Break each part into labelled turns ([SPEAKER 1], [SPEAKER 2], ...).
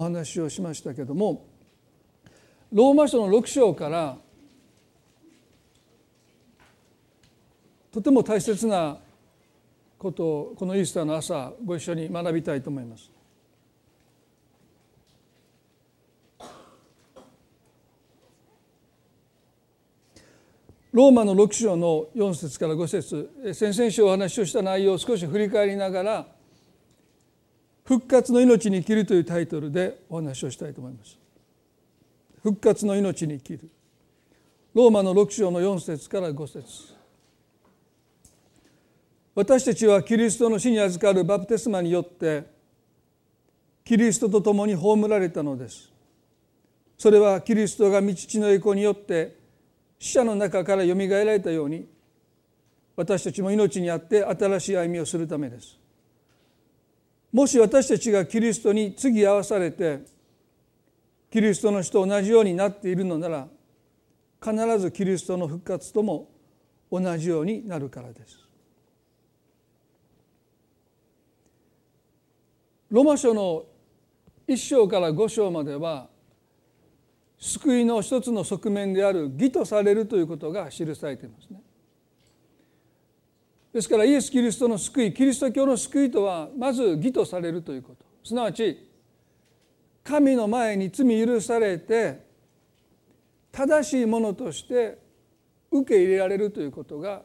[SPEAKER 1] お話をしましたけどもローマ書の6章からとても大切なことをこのイースターの朝ご一緒に学びたいと思います。ローマの6章の4節から5節先々週お話をした内容を少し振り返りながら「復活の命に生きる」というタイトルでお話をしたいと思います。復活の命に生きるローマの6章の4節から5節私たちはキリストの死に預かるバプテスマによってキリストと共に葬られたのです。それはキリストが道地の栄光によって死者の中からよみがえられたように私たちも命にあって新しい歩みをするためですもし私たちがキリストに次合わされてキリストの死と同じようになっているのなら必ずキリストの復活とも同じようになるからですロマ書の1章から5章までは救いの一つの側面である義とされるということが記されていますね。ですからイエス・キリストの救いキリスト教の救いとはまず義とされるということすなわち神の前に罪許されて正しいものとして受け入れられるということが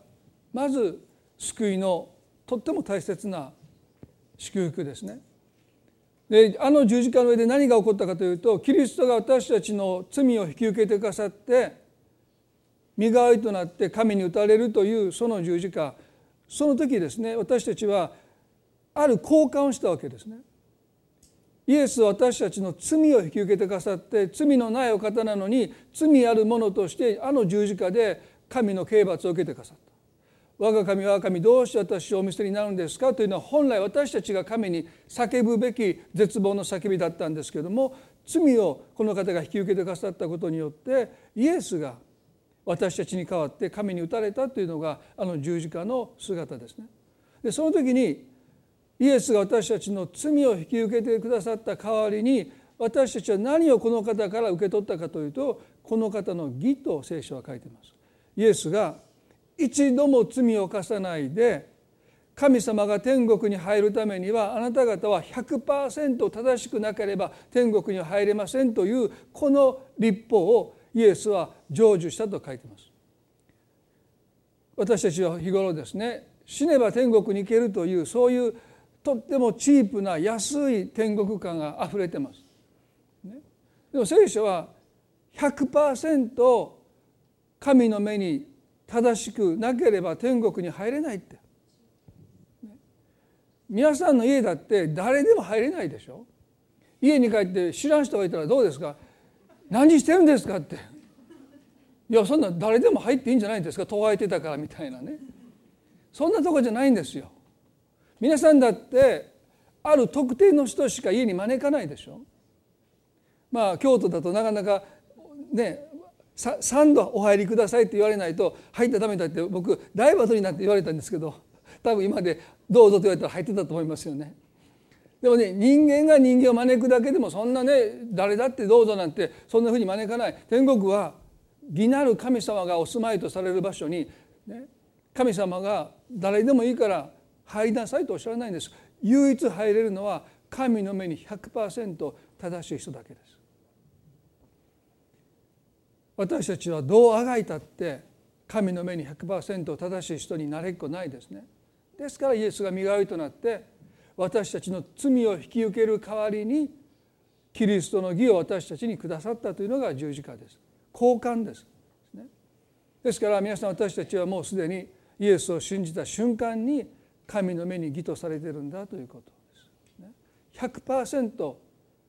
[SPEAKER 1] まず救いのとっても大切な祝福ですね。であの十字架の上で何が起こったかというとキリストが私たちの罪を引き受けてくださって身代わりとなって神に打たれるというその十字架その時ですね私たちはある交換をしたわけですね。イエスは私たちの罪を引き受けてくださって罪のないお方なのに罪あるものとしてあの十字架で神の刑罰を受けてくださった。我が神我が神どうして私をお見捨てになるんですか？というのは本来私たちが神に叫ぶべき絶望の叫びだったんですけども罪をこの方が引き受けてくださったことによってイエスが私たちに代わって神に打たれたというのがあの十字架の姿ですね。でその時にイエスが私たちの罪を引き受けてくださった代わりに私たちは何をこの方から受け取ったかというとこの方の義と聖書は書いています。イエスが一度も罪を犯さないで神様が天国に入るためにはあなた方は100%正しくなければ天国には入れませんというこの立法をイエスは成就したと書いてます。私たちは日頃ですね死ねば天国に行けるというそういうとってもチープな安い天国感があふれてます。ね、でも聖書は100%神の目に正しくなければ天国に入れないって。皆さんの家だって誰でも入れないでしょ家に帰って知らん人がいたらどうですか？何してるんですか？っていやそんな誰でも入っていいんじゃないですか途えてたからみたいなねそんなとこじゃないんですよ。皆さんだってある特定の人しか家に招かないでしょ？まあ京都だとなかなかね3度お入りくださいって言われないと入ったためだって僕大罰になって言われたんですけど多分今でどうぞと言われたら入ってたと思いますよね。でもね人間が人間を招くだけでもそんなね誰だってどうぞなんてそんなふうに招かない。天国は義なる神様がお住まいとされる場所に、ね、神様が誰でもいいから入りなさいとおっしゃらないんです。唯一入れるのは神の目に100%正しい人だけです。私たちはどうあがいたって神の目に100%正しい人になれっこないですね。ですからイエスが身代わりとなって私たちの罪を引き受ける代わりにキリストの義を私たちにくださったというのが十字架です。交換です。ですから皆さん私たちはもうすでにイエスを信じた瞬間に神の目に義とされているんだということです。100%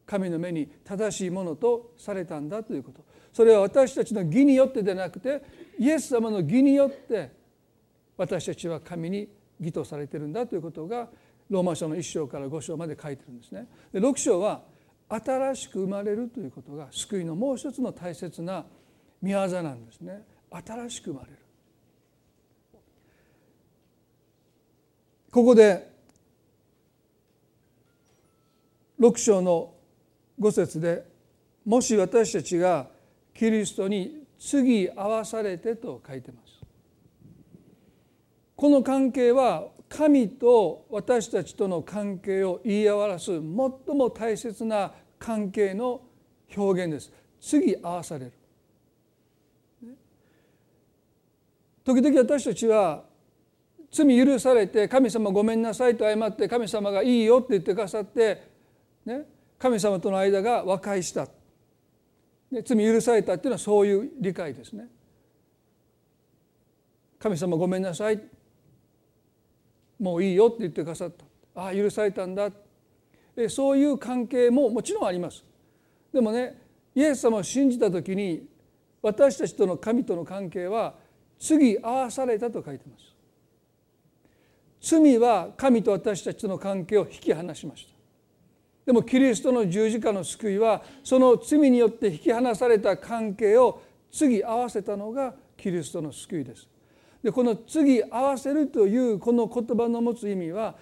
[SPEAKER 1] 神の目に正しいものとされたんだということ。それは私たちの義によってでなくてイエス様の義によって私たちは神に義とされているんだということがローマ書の1章から5章まで書いてるんですね。で6章は新しく生まれるということが救いのもう一つの大切な見業なんですね。新しく生まれる。ここで6章の5節で「もし私たちがキリストに次合わされて」と書いてます。この関係は神と私たちとの関係を言い表す最も大切な関係の表現です。次合わされる。時々私たちは罪許されて神様ごめんなさいと謝って神様がいいよって言ってくださって、ね、神様との間が和解した、ね、罪許されたっていうのはそういう理解ですね。神様ごめんなさいもういいよって言ってくださった。ああ許されたんだ。そういう関係ももちろんあります。でもねイエス様を信じた時に私たちとの神との関係は次合わされたと書いてます。罪は神と私たちとの関係を引き離しました。でもキリストの十字架の救いはその罪によって引き離された関係を次合わせたのがキリストの救いです。でこの次合わせるというこの言葉の持つ意味は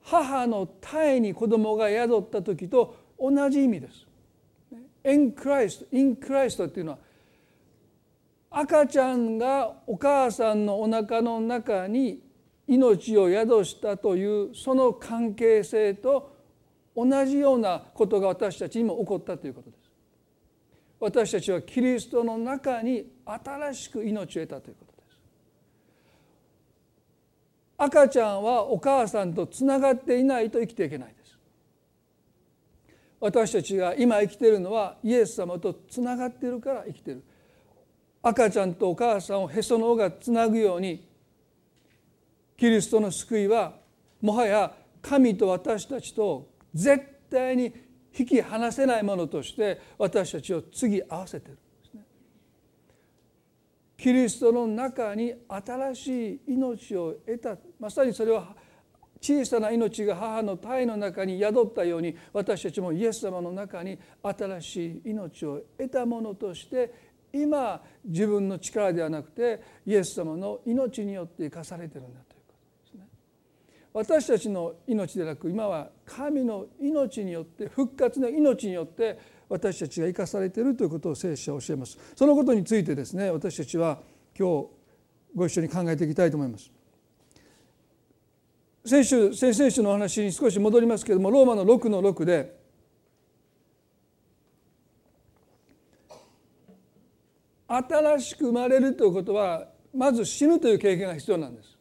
[SPEAKER 1] 母の胎に子供が宿った時と同じ意味です。in Christ in Christ っていうのは赤ちゃんがお母さんのおなかの中に命を宿したというその関係性と同じようなことが私たちにも起こったということです。私たちはキリストの中に新しく命を得たということ赤ちゃんはお母さんとつながっていないと生きていけないです。私たちが今生きているのはイエス様とつながっているから生きている。赤ちゃんとお母さんをへその緒がつなぐようにキリストの救いはもはや神と私たちと絶対に引き離せないものとして私たちを次合わせている。キリストの中に新しい命を得たまさにそれは小さな命が母の胎の中に宿ったように私たちもイエス様の中に新しい命を得たものとして今自分の力ではなくてイエス様の命によって生かされてるんだということですね。私たちの命でなく今は神の命によって復活の命によって私たちが生かされているということを聖書は教えます。そのことについてですね私たちは今日ご一緒に考えていきたいと思います。先週先々週のお話に少し戻りますけれどもローマの6の6で新しく生まれるということはまず死ぬという経験が必要なんです。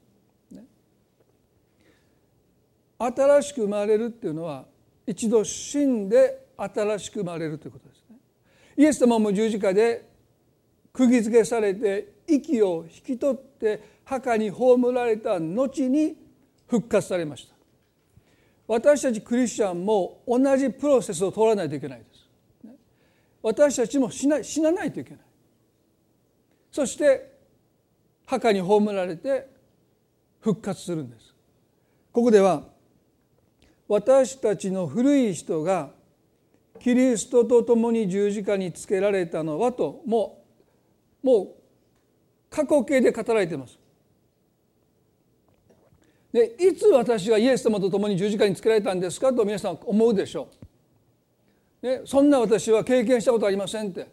[SPEAKER 1] 新しく生まれるっていうのは一度死んで新しく生まれるということですね。イエス様も十字架で釘付けされて息を引き取って墓に葬られた後に復活されました。私たちクリスチャンも同じプロセスを通らないといけないです。私たちも死な死なないといけない。そして墓に葬られて復活するんです。ここでは私たちの古い人がキリストと共に十字架につけられたのはともうもう過去形で語られています。でいつ私はイエス様と共に十字架につけられたんですかと皆さん思うでしょう。ね、そんな私は経験したことありませんって。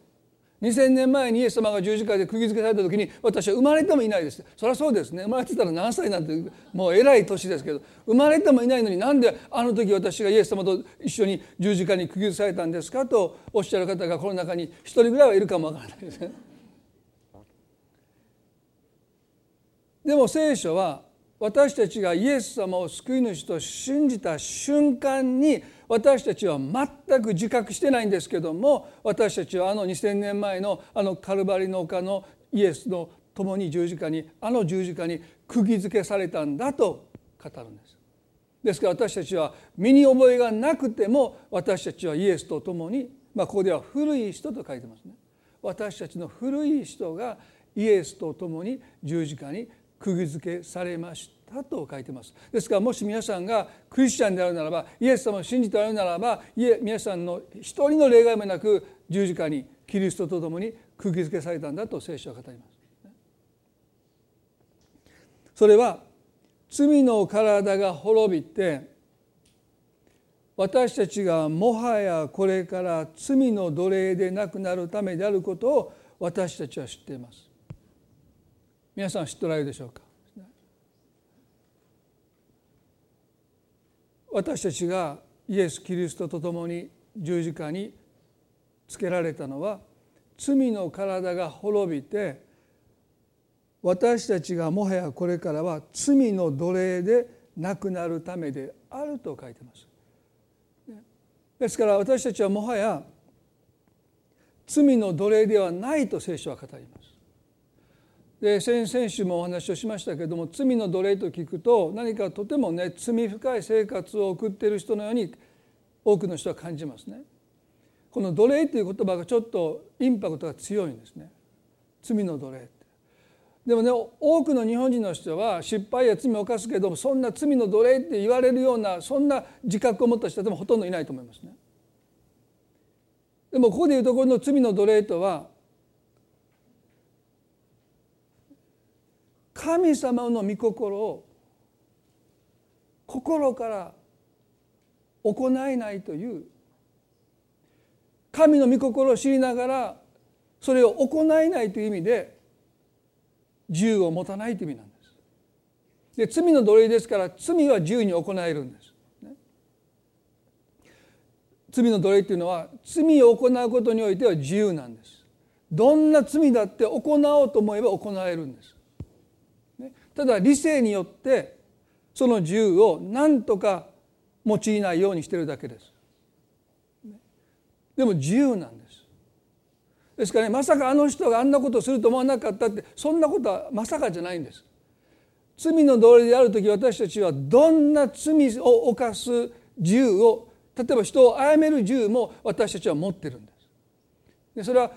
[SPEAKER 1] 2000年前にイエス様が十字架で釘付けされた時に私は生まれてもいないですそりゃそうですね生まれてたら何歳なんてもうえらい年ですけど生まれてもいないのになんであの時私がイエス様と一緒に十字架に釘付けされたんですかとおっしゃる方がこの中に一人ぐらいはいるかもわからないですね。でも聖書は私たちがイエス様を救い主と信じた瞬間に私たちは全く自覚してないんですけども私たちはあの2,000年前のあのカルバリの丘のイエスの共に十字架にあの十字架に釘付けされたんだと語るんです。ですから私たちは身に覚えがなくても私たちはイエスと共に、まあ、ここでは古い人と書いてますね。私たちの古い人がイエスと共に十字架に釘付けされましたと書いてますですからもし皆さんがクリスチャンであるならばイエス様を信じてあるならばいえ皆さんの一人の例外もなく十字架にキリストと共に釘付けされたんだと聖書は語ります。それは罪の体が滅びて私たちがもはやこれから罪の奴隷でなくなるためであることを私たちは知っています皆さん知っておられるでしょうか？私たちがイエス・キリストと共に十字架につけられたのは罪の体が滅びて私たちがもはやこれからは罪の奴隷でなくなるためであると書いてます。ですから私たちはもはや罪の奴隷ではないと聖書は語ります。で先々週もお話をしましたけれども罪の奴隷と聞くと何かとてもね罪深い生活を送っている人のように多くの人は感じますね。この奴隷という言葉がちょっとインパクトが強いんですね。罪の奴隷でもね多くの日本人の人は失敗や罪を犯すけどもそんな罪の奴隷って言われるようなそんな自覚を持った人でもほとんどいないと思いますね。でもここでいうところの罪の奴隷とは神様の御心を心から行えないという神の御心を知りながらそれを行えないという意味で銃を持たないという意味なんです。で罪の奴隷ですから罪は自由に行えるんです。ね、罪の奴隷っていうのは罪を行うことにおいては自由なんです。どんな罪だって行おうと思えば行えるんです。ただ理性によってその自由を何とか用いないようにしてるだけです。でも自由なんです。ですからねまさかあの人があんなことすると思わなかったってそんなことはまさかじゃないんです。罪の道理である時私たちはどんな罪を犯す自由を例えば人を殺める自由も私たちは持ってるんです。でそれは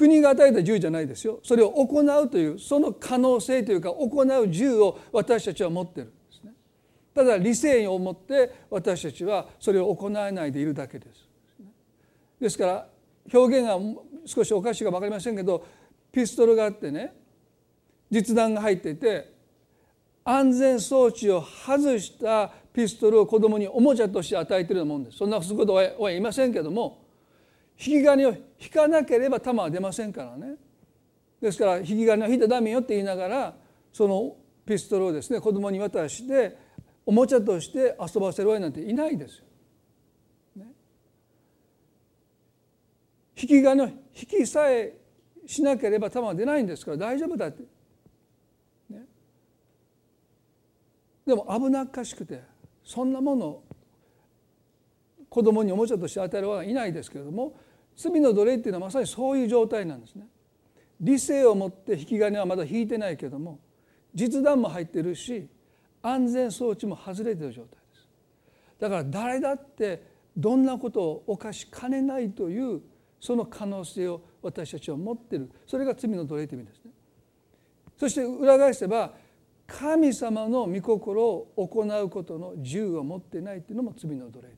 [SPEAKER 1] 国が与えた自由じゃないですよそれを行うというその可能性というか行う自由を私たちは持ってるんですね。ただ理性を持って私たちはそれを行えないでいるだけです。ですから表現が少しおかしいか分かりませんけどピストルがあってね実弾が入っていて安全装置を外したピストルを子供におもちゃとして与えているようなもんですそんなすることは言いませんけども引き金を引引かなければ弾は出ませんからね。ですから引き金を引いたらダメよって言いながらそのピストルをですね子供に渡しておもちゃとして遊ばせる親なんていないですよ。引き金を引きさえしなければ弾は出ないんですから大丈夫だって、ね、でも危なっかしくてそんなものを子供におもちゃとして与える親はいないですけれども罪の奴隷っていうのはまさにそういう状態なんですね。理性を持って引き金はまだ引いてないけども実弾も入ってるし安全装置も外れてる状態です。だから誰だってどんなことを犯しかねないというその可能性を私たちは持っているそれが罪の奴隷という意味ですね。そして裏返せば神様の御心を行うことの自由を持ってないというのも罪の奴隷で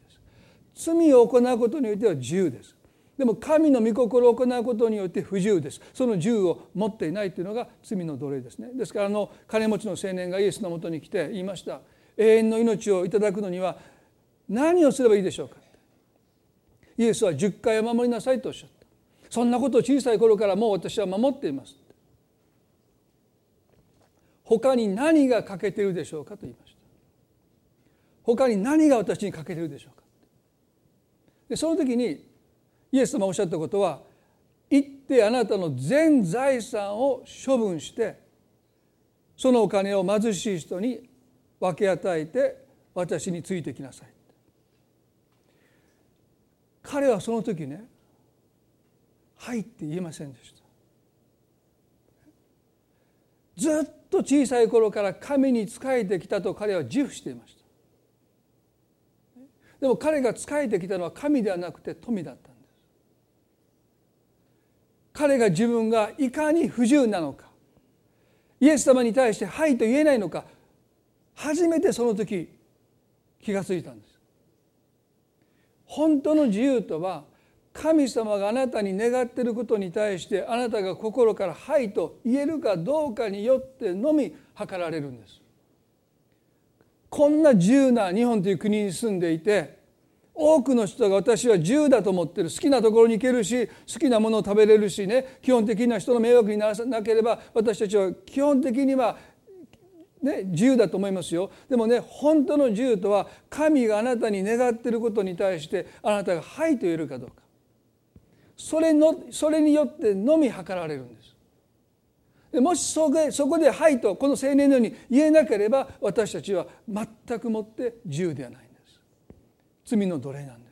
[SPEAKER 1] す。罪を行うことにおいては自由です。でも神の御心を行うことによって不自由です。その自由を持っていないというのが罪の奴隷ですね。ですからあの金持ちの青年がイエスのもとに来て言いました。永遠の命をいただくのには何をすればいいでしょうか。イエスは10回を守りなさいとおっしゃったそんなことを小さい頃からもう私は守っています他に何が欠けているでしょうかと言いました他に何が私に欠けているでしょうかでその時にイエス様おっしゃったことは行ってあなたの全財産を処分してそのお金を貧しい人に分け与えて私についてきなさい。彼はその時ね「はい」って言えませんでした。ずっと小さい頃から神に仕えてきたと彼は自負していました。でも彼が仕えてきたのは神ではなくて富だった。彼が自分がいかに不自由なのかイエス様に対して「はい」と言えないのか初めてその時気が付いたんです本当の自由とは神様があなたに願ってることに対してあなたが心から「はい」と言えるかどうかによってのみ測られるんです。こんな自由な日本という国に住んでいて多くの人が私は自由だと思ってる好きなところに行けるし好きなものを食べれるしね基本的な人の迷惑にならなければ私たちは基本的には、ね、自由だと思いますよでもね本当の自由とは神があなたに願ってることに対してあなたが「はい」と言えるかどうかそれのそれによってのみ測られるんです。でもしそこでそこで「はい」とこの青年のように言えなければ私たちは全くもって自由ではない。罪の奴隷なんで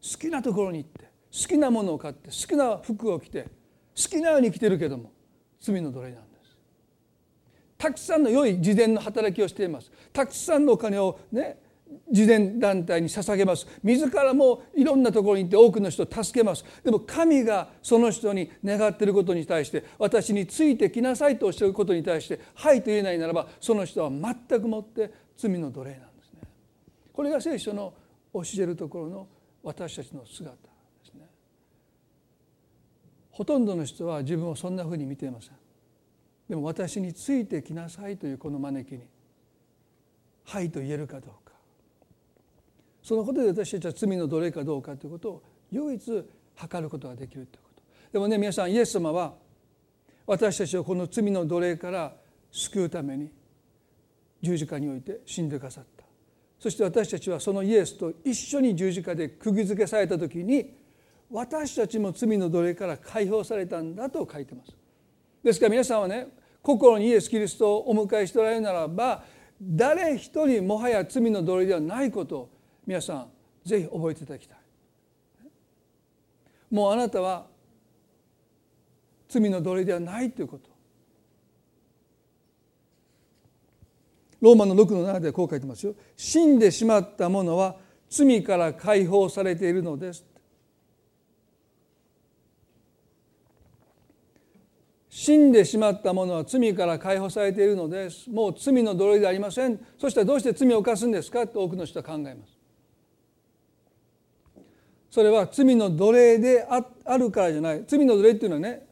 [SPEAKER 1] す。好きなところに行って好きなものを買って好きな服を着て好きなように生きてるけども罪の奴隷なんです。たくさんの良い事前の働きをしています。たくさんのお金をね慈善団体に捧げます。自らもいろんなところに行って多くの人を助けます。でも神がその人に願っていることに対して私についてきなさいとおっしゃることに対して「はい」と言えないならばその人は全くもって罪の奴隷なんです。これが聖書の教えるところの私たちの姿ですね。ほとんどの人は自分をそんなふうに見ていません。でも私についてきなさいというこの招きに「はい」と言えるかどうか。そのことで私たちは罪の奴隷かどうかということを唯一測ることができるということ。でもね皆さんイエス様は私たちをこの罪の奴隷から救うために十字架において死んでくださった。そして私たちはそのイエスと一緒に十字架で釘付けされた時に私たちも罪の奴隷から解放されたんだと書いてます。ですから皆さんはね心にイエス・キリストをお迎えしておられるならば誰一人もはや罪の奴隷ではないことを皆さんぜひ覚えていただきたい。もうあなたは罪の奴隷ではないということローマの6の7でこう書いてますよ。死んでしまった者は罪から解放されているのです。死んでしまった者は罪から解放されているのです。もう罪の奴隷でありません。そしたらどうして罪を犯すんですかと多くの人は考えます。それは罪の奴隷であるからじゃない。罪の奴隷っていうのはね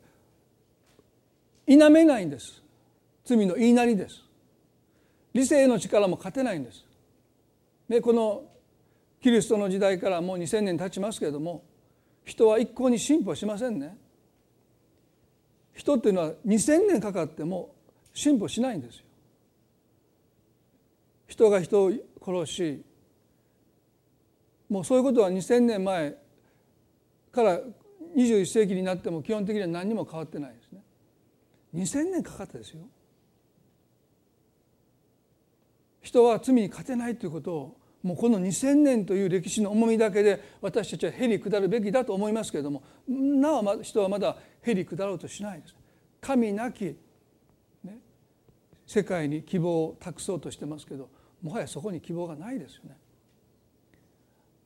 [SPEAKER 1] 否めないんです。罪の言いなりです。理性の力も勝てないんです。でこのキリストの時代からもう2,000年経ちますけれども人は一向に進歩しませんね。人っていうのは2,000年かかっても進歩しないんですよ。人が人を殺しもうそういうことは2,000年前から21世紀になっても基本的には何にも変わってないですね。2,000年かかったですよ。人は罪に勝てないということをもうこの2,000年という歴史の重みだけで私たちはへり下るべきだと思いますけれどもなお人はまだへり下ろうとしないです。神なき、ね、世界に希望を託そうとしてますけどもはやそこに希望がないですよね。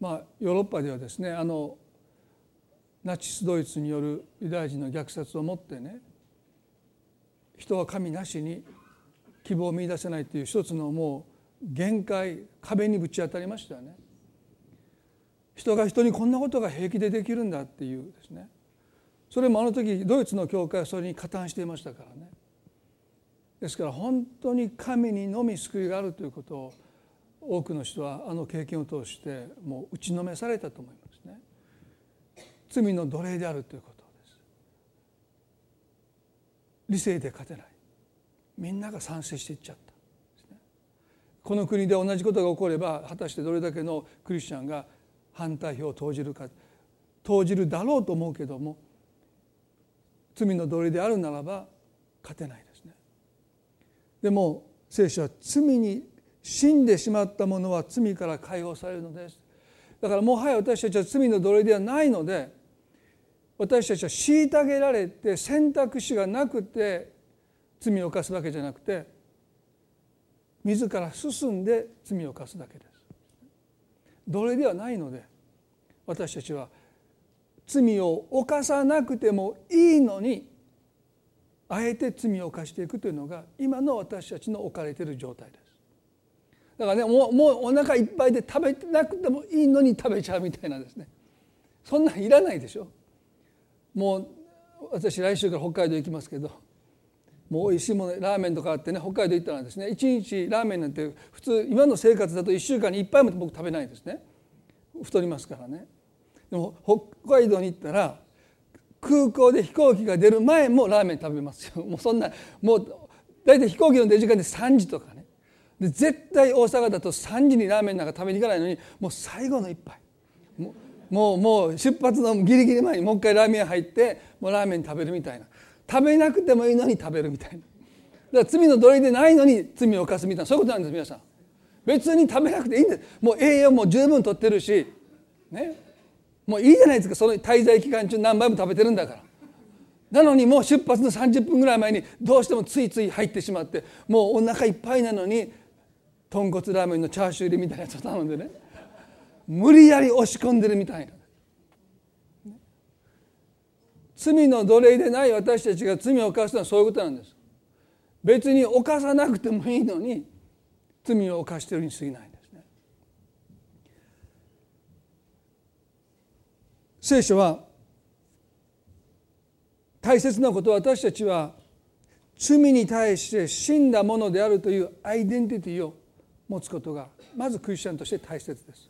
[SPEAKER 1] まあヨーロッパではですねあのナチスドイツによるユダヤ人の虐殺をもってね人は神なしに希望を見出せないという一つのもう限界壁にぶち当たりましたよね。人が人にこんなことが平気でできるんだっていうですね。それもあの時ドイツの教会はそれに加担していましたからね。ですから本当に神にのみ救いがあるということを多くの人はあの経験を通してもう打ちのめされたと思いますね。罪の奴隷であるということです。理性で勝てない。みんなが賛成していっちゃったこの国で同じことが起これば果たしてどれだけのクリスチャンが反対票を投じるか投じるだろうと思うけども罪の奴隷であるならば勝てないですね。でも聖書は罪に死んでしまった者は罪から解放されるのです。だからもはや私たちは罪の奴隷ではないので私たちは虐げられて選択肢がなくて罪を犯すわけじゃなくて自ら進んで罪を犯すだけです。奴隷ではないので私たちは罪を犯さなくてもいいのにあえて罪を犯していくというのが今の私たちの置かれている状態です。だからねもうもうお腹いっぱいで食べてなくてもいいのに食べちゃうみたいなんですねそんなんいらないでしょ。もう私来週から北海道行きますけどもう美味しいものラーメンとかあってね北海道行ったらですね1日ラーメンなんて普通今の生活だと1週間に1杯も僕食べないですね。太りますからね。でも北海道に行ったら空港で飛行機が出る前もラーメン食べますよ。もうそんなもう大体飛行機の出時間で3時とかね。で絶対大阪だと3時にラーメンなんか食べに行かないのにもう最後の一杯。もうもう出発のギリギリ前にもう一回ラーメン入ってもうラーメン食べるみたいな。食べなくてもいいのに食べるみたいな。だから罪の奴隷でないのに罪を犯すみたいな。そういうことなんです皆さん。別に食べなくていいんです。もう栄養も十分とってるしね。もういいじゃないですか。その滞在期間中何杯も食べてるんだから。なのにもう出発の30分ぐらい前にどうしてもついつい入ってしまってもうお腹いっぱいなのに豚骨ラーメンのチャーシュー入りみたいなやつを頼んでね。無理やり押し込んでるみたいな。罪の奴隷でない私たちが罪を犯すのはそういうことなんです。別に犯さなくてもいいのに罪を犯しているに過ぎないんですね。聖書は大切なことは私たちは罪に対して死んだものであるというアイデンティティを持つことがまずクリスチャンとして大切です。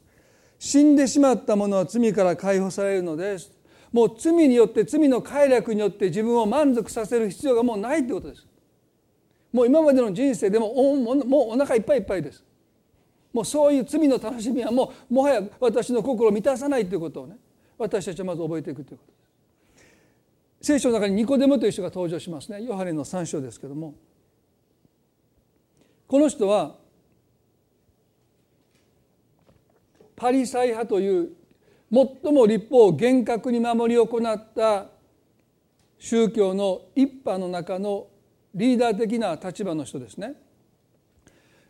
[SPEAKER 1] 死んでしまったものは罪から解放されるのです。もう罪によって罪の快楽によって自分を満足させる必要がもうないということです。もう今までの人生でももうお腹いっぱいいっぱいです。もうそういう罪の楽しみはもうもはや私の心を満たさないということをね私たちはまず覚えていくということです。聖書の中にニコデモという人が登場しますね。ヨハネの3章ですけども。この人はパリサイ派という最も立法を厳格に守り行った宗教の一派の中のリーダー的な立場の人ですね。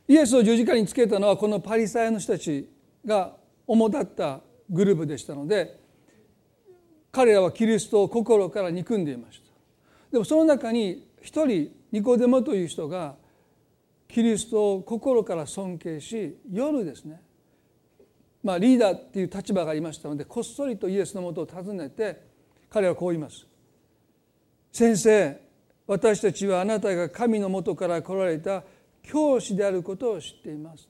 [SPEAKER 1] イエスを十字架につけたのはこのパリサイの人たちが主だったグループでしたので彼らはキリストを心から憎んでいましたでもその中に一人ニコデモという人がキリストを心から尊敬し夜ですねまあ、リーダーっていう立場がありましたのでこっそりとイエスのもとを訪ねて彼はこう言います「先生私たちはあなたが神のもとから来られた教師であることを知っています」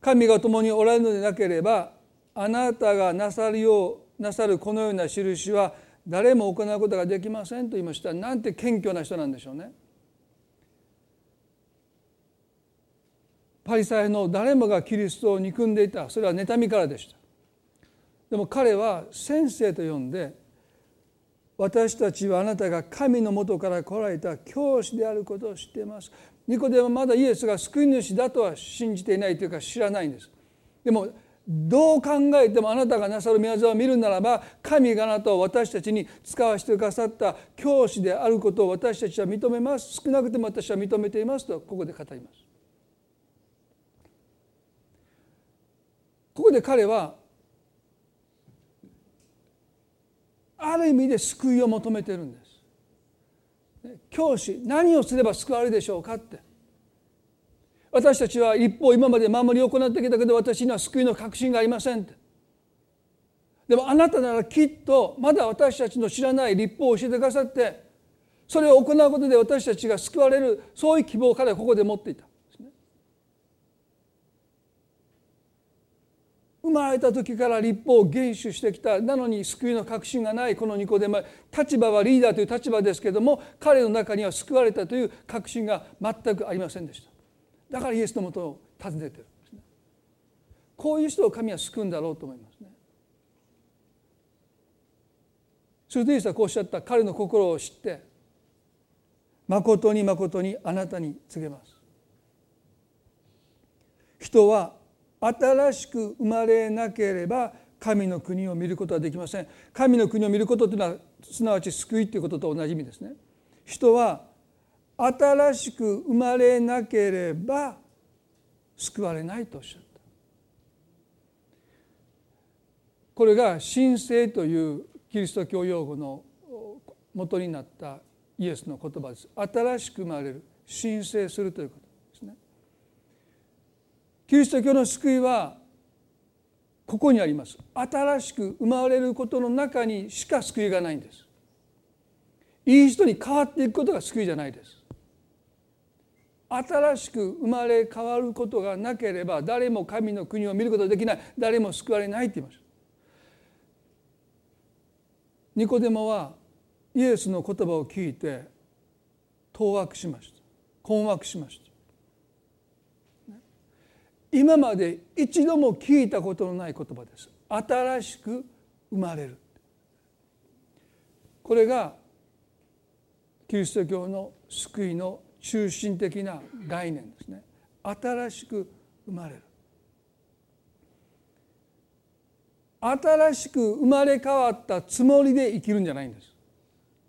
[SPEAKER 1] 神が共におられるのでなければあなたがなさるようなさるこのような印は誰も行うことができませんと言いました。なんて謙虚な人なんでしょうね。パリサイの誰もがキリストを憎んでいた。それは妬みからでした。でも彼は先生と呼んで私たちはあなたが神のもとから来られた教師であることを知っています。ニコデはまだイエスが救い主だとは信じていないというか知らないんです。でもどう考えてもあなたがなさる宮沢を見るならば神があなたを私たちに使わせてくださった教師であることを私たちは認めます。少なくても私は認めていますとここで語ります。ここで彼はある意味で救いを求めてるんです。教師何をすれば救われるでしょうかって。私たちは一方今まで守りを行ってきたけど私には救いの確信がありませんって。でもあなたならきっとまだ私たちの知らない立法を教えてくださってそれを行うことで私たちが救われるそういう希望を彼はここで持っていた生まれた時から立法を厳守してきたなのに救いの確信がないこのニコデマ立場はリーダーという立場ですけども彼の中には救われたという確信が全くありませんでした。だからイエスのもとを訪ねてる。んですねこういう人を神は救うんだろうと思いますね。するとイエスはこうおっしゃった。彼の心を知って誠に誠にあなたに告げます。人は新しく生まれなければ神の国を見ることはできません。神の国を見ることというのはすなわち救いということと同じ意味ですね。人は新しく生まれなければ救われないとおっしゃった。これが神聖というキリスト教用語の元になったイエスの言葉です。新しく生まれる。神聖するということ。キリスト教の救いはここにあります。新しく生まれることの中にしか救いがないんです。いい人に変わっていくことが救いじゃないです。新しく生まれ変わることがなければ誰も神の国を見ることができない。誰も救われないって言いましたニコデモはイエスの言葉を聞いて当惑しました。困惑しました。今まで一度も聞いたことのない言葉です。新しく生まれる。これがキリスト教の救いの中心的な概念ですね。新しく生まれる。新しく生まれ変わったつもりで生きるんじゃないんです。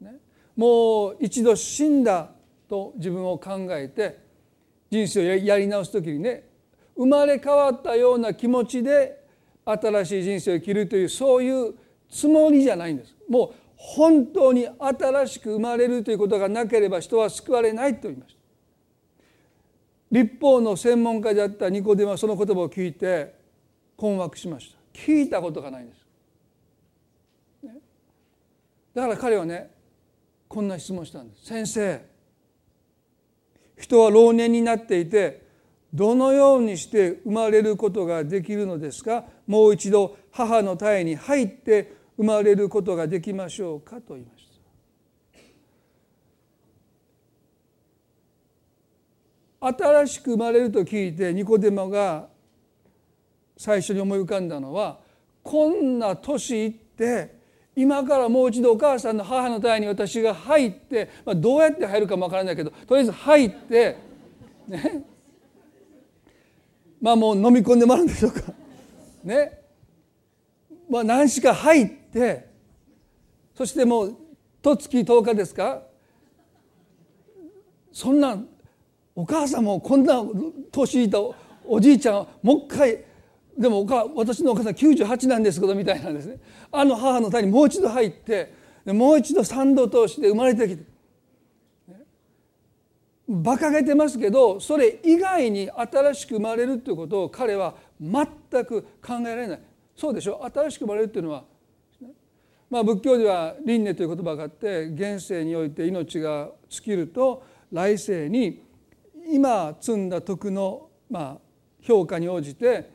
[SPEAKER 1] ね、もう一度死んだと自分を考えて人生をやり直す時にね生まれ変わったような気持ちで新しい人生を生きるというそういうつもりじゃないんです。もう本当に新しく生まれるということがなければ人は救われないと言いました。立法の専門家であったニコデマはその言葉を聞いて困惑しました。聞いたことがないんです。だから彼はねこんな質問したんです。先生人は老年になっていてどのようにして生まれることができるのですか？もう一度母の体に入って生まれることができましょうかと言いました。新しく生まれると聞いてニコデモが最初に思い浮かんだのはこんな年いって今からもう一度お母さんの母の体に私が入って、まあ、どうやって入るかもわからないけどとりあえず入ってねまあもう飲み込んでもらうんでしょうか。ね。まあ何しか入ってそしてもう十月10日ですか。そんなお母さんもこんな年いたおじいちゃんもう一回でもおか私のお母さん98なんですけどみたいなんですね。あの母の体にもう一度入ってもう一度三度通して生まれてきて馬鹿げてますけどそれ以外に新しく生まれるということを彼は全く考えられないそうでしょ？新しく生まれるっていうのは、まあ、仏教では輪廻という言葉があって現世において命が尽きると来世に今積んだ徳の、まあ、評価に応じて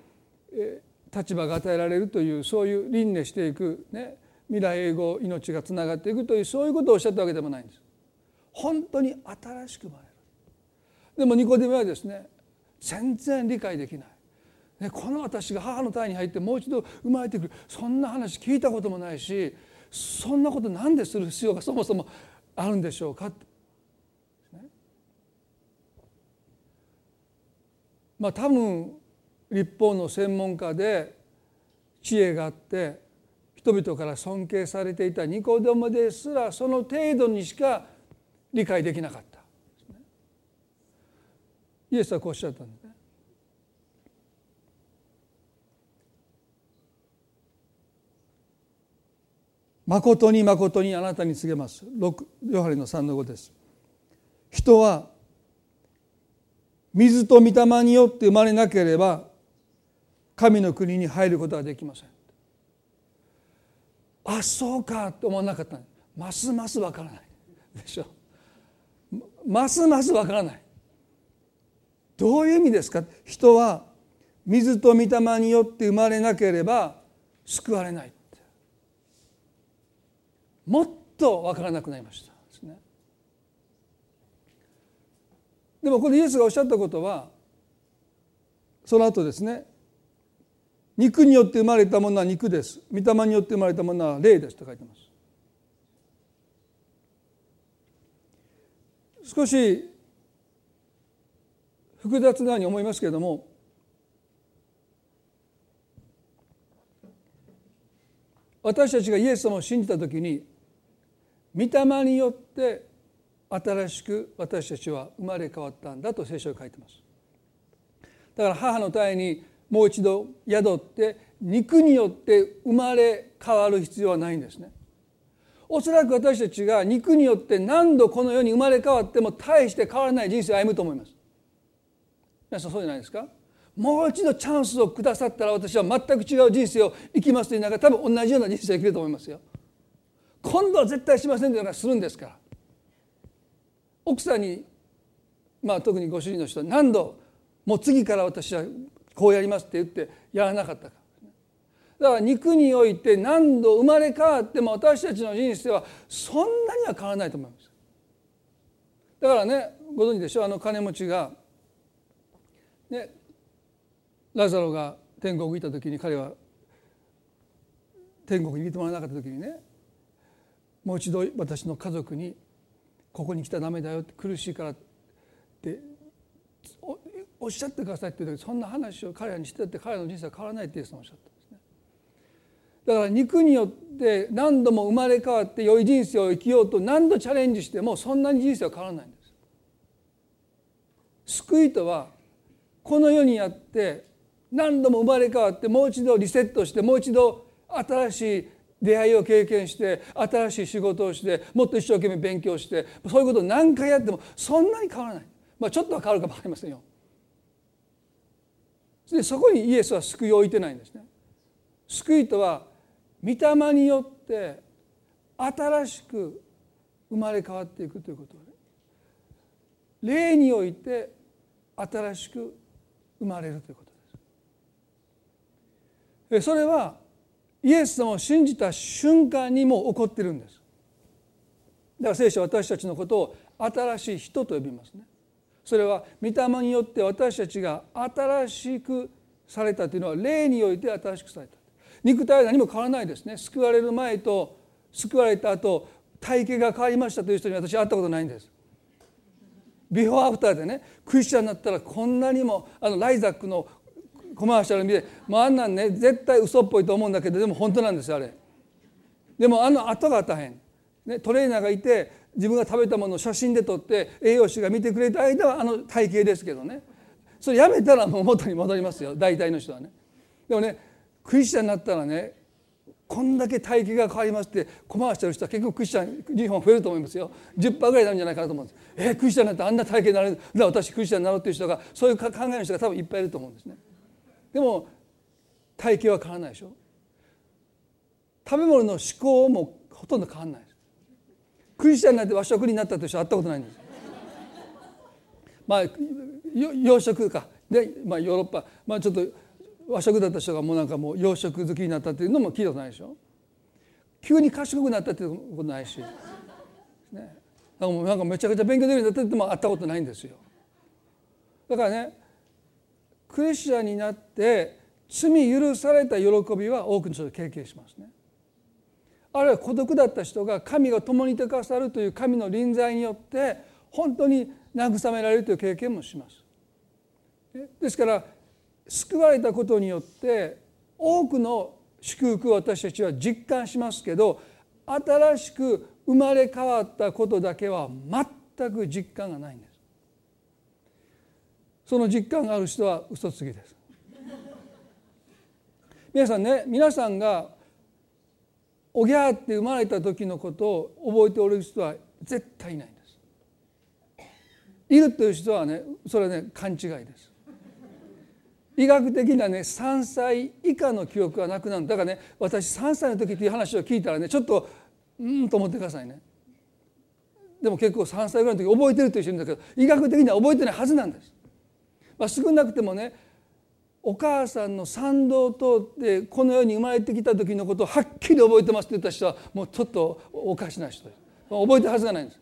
[SPEAKER 1] 立場が与えられるというそういう輪廻していく、ね、未来永劫命がつながっていくというそういうことをおっしゃったわけでもないんです。本当に新しく生まれ。でもニコデミはですね全然理解できない。ね、この私が母の体に入ってもう一度生まれてくるそんな話聞いたこともないしそんなこと何でする必要がそもそもあるんでしょうかまあ多分立法の専門家で知恵があって人々から尊敬されていたニコデモですらその程度にしか理解できなかった。イエスはこうおっしゃったんですね。誠に誠にあなたに告げます。ヨハネの3の5です。人は水と御霊によって生まれなければ神の国に入ることはできませんあそうかと思わなかったますますわからないでしょますますわからないどういう意味ですか人は水と御霊によって生まれなければ救われないもっとわからなくなりました。でもこれイエスがおっしゃったことはその後ですね。肉によって生まれたものは肉です。御霊によって生まれたものは霊ですと書いてます。少し複雑なように思いますけれども私たちがイエス様を信じた時に御霊によって新しく私たちは生まれ変わったんだと聖書に書いてます。だから母の体にもう一度宿って肉によって生まれ変わる必要はないんですね。おそらく私たちが肉によって何度この世に生まれ変わっても大して変わらない人生を歩むと思います。皆さんそうじゃないですか？もう一度チャンスをくださったら私は全く違う人生を生きますと言いながら多分同じような人生を生きると思いますよ。今度は絶対しませんというのがするんですから。奥さんに、まあ、特にご主人の人は何度もう次から私はこうやりますって言ってやらなかったか。だから肉において何度生まれ変わっても私たちの人生はそんなには変わらないと思います。だからねご存知でしょ？うあの金持ちがねラザロが天国にいた時に彼は天国に入れてもらわなかった時にねもう一度私の家族にここに来たらダメだよって苦しいからっておっしゃってくださいって言う時そんな話を彼らにしてって彼らの人生は変わらないってイエス様おっしゃったんですね。だから肉によって何度も生まれ変わって良い人生を生きようと何度チャレンジしてもそんなに人生は変わらないんです。救いとはこの世にあって何度も生まれ変わってもう一度リセットしてもう一度新しい出会いを経験して新しい仕事をしてもっと一生懸命勉強してそういうことを何回やってもそんなに変わらない、まあ、ちょっとは変わるかも分かりませんよ。でそこにイエスは救いを置いてないんですね。救いとは御霊によって新しく生まれ変わっていくということね霊において新しく生まれるということです。それはイエス様を信じた瞬間にも起こってるんです。だから聖書は私たちのことを新しい人と呼びますね。それは御霊によって私たちが新しくされたというのは霊において新しくされた。肉体は何も変わらないですね。救われる前と救われた後体型が変わりましたという人に私会ったことないんです。ビフォーアフターでねクリスチャンになったらこんなにもあのライザックのコマーシャル見てもうあんなんね絶対嘘っぽいと思うんだけどでも本当なんですよあれ。でもあの後が大変、ね、トレーナーがいて自分が食べたものを写真で撮って栄養士が見てくれた間はあの体型ですけどね。それやめたらもう元に戻りますよ大体の人はね。でもねクリスチャンになったらねこんだけ体型が変わりますってコマーシャルした結局クリスチャン日本増えると思いますよ。10%ぐらいになるんじゃないかなと思うんです。えー、クリスチャンなってあんな体型になれるだ私クリスチャンになろうっていう人がそういう考えの人が多分いっぱいいると思うんですね。でも体型は変わらないでしょ。食べ物の思考もほとんど変わらないです。クリスチャンになって和食になったという人は会ったことないんです。まあ洋食か。で、まあ、ヨーロッパ、まあ、ちょっと和食だった人がもうなんかもう洋食好きになったっていうのも聞いたことないでしょ？急に賢くなったっていうことないし、ね、なんかもうなんかめちゃくちゃ勉強できるようになったっても会ったことないんですよ。だからねクリスチャンになって罪許された喜びは多くの人が経験しますね。あるいは孤独だった人が神が共にいてくださるという神の臨在によって本当に慰められるという経験もします。ですから救われたことによって多くの祝福を私たちは実感しますけど新しく生まれ変わったことだけは全く実感がないんです。その実感がある人は嘘つきです。皆さんね皆さんがおぎゃーって生まれた時のことを覚えておる人は絶対いないんです。いるという人はねそれはね勘違いです。医学的なね3歳以下の記憶がなくなる。だからね私3歳の時っていう話を聞いたらねちょっとうんと思ってくださいね。でも結構3歳ぐらいの時覚えてるという人いるんだけど医学的には覚えてないはずなんです。まあ、少なくてもねお母さんの参道を通ってこの世に生まれてきた時のことをはっきり覚えてますって言った人はもうちょっとおかしな人です。覚えてるはずがないんです。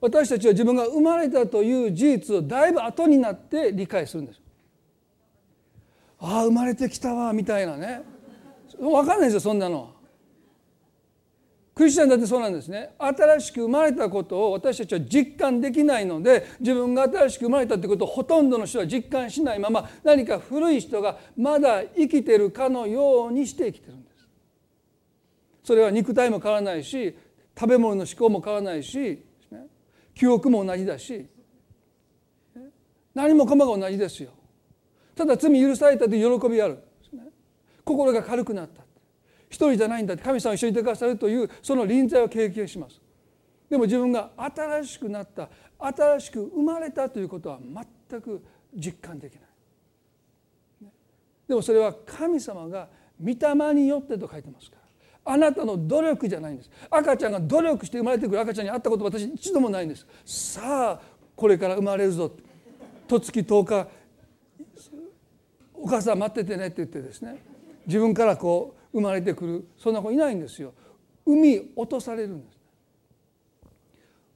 [SPEAKER 1] 私たちは自分が生まれたという事実をだいぶ後になって理解するんです。ああ生まれてきたわみたいなね。分かんないですよそんなの。クリスチャンだってそうなんですね。新しく生まれたことを私たちは実感できないので自分が新しく生まれたってことをほとんどの人は実感しないまま何か古い人がまだ生きてるかのようにして生きてるんです。それは肉体も変わらないし食べ物の思考も変わらないし記憶も同じだし。何もかもが同じですよ。ただ罪許されたという喜びがある。心が軽くなった。一人じゃないんだって。神様一緒にいてくださるというその臨在を経験します。でも自分が新しくなった。新しく生まれたということは全く実感できない。でもそれは神様が御霊によってと書いてますから。あなたの努力じゃないんです。赤ちゃんが努力して生まれてくる。赤ちゃんに会ったこと私一度もないんです。さあこれから生まれるぞ。と月10日お母さん待っててねって言ってですね。自分からこう生まれてくる。そんな子いないんですよ。産み落とされるんです。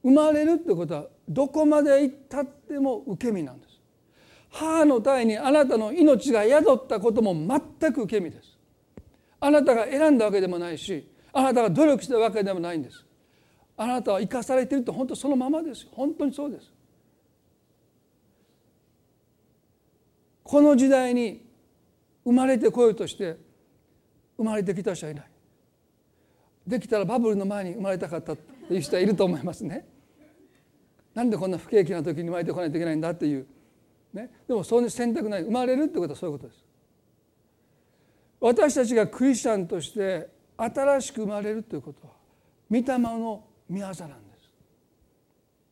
[SPEAKER 1] 生まれるってことはどこまで行ったっても受け身なんです。母の体にあなたの命が宿ったことも全く受け身です。あなたが選んだわけでもないしあなたが努力したわけでもないんです。あなたは生かされていると本当そのままです本当にそうです。この時代に生まれてこようとして生まれてきた人はいない。できたらバブルの前に生まれたかったという人はいると思いますね。なんでこんな不景気な時に生まれてこないといけないんだっていう、ね、でもそういう選択ない。生まれるってことはそういうことです。私たちがクリスチャンとして新しく生まれるということは御霊の御業なんです。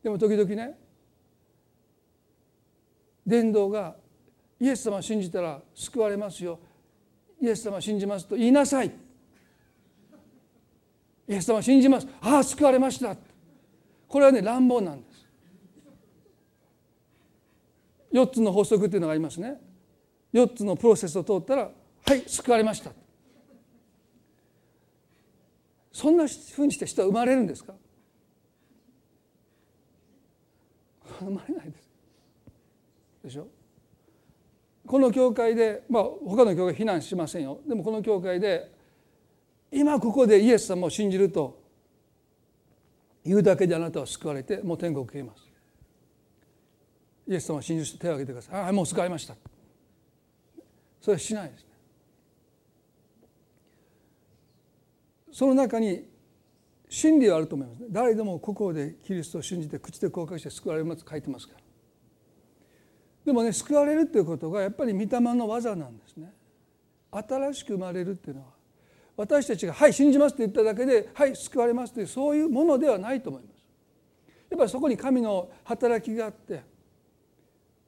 [SPEAKER 1] でも時々ね伝道がイエス様を信じたら救われますよ。イエス様を信じますと言いなさい。イエス様を信じます。ああ救われました。これはね乱暴なんです。4つの法則っていうのがありますね。4つのプロセスを通ったらはい救われました。そんなふうにして人は生まれるんですか？生まれないです。でしょ？この教会でまあ他の教会非難しませんよ。でもこの教会で今ここでイエス様を信じると言うだけであなたは救われてもう天国へ行けます。イエス様を信じる人手を挙げてください。ああもう救われました。それはしないですね。その中に真理はあると思いますね。誰でも心でキリストを信じて口で公開して救われます書いてますから。でもね救われるっていうことがやっぱり御霊の技なんですね。新しく生まれるっていうのは。私たちが「はい信じます」って言っただけで「はい救われます」というそういうものではないと思います。やっぱりそこに神の働きがあって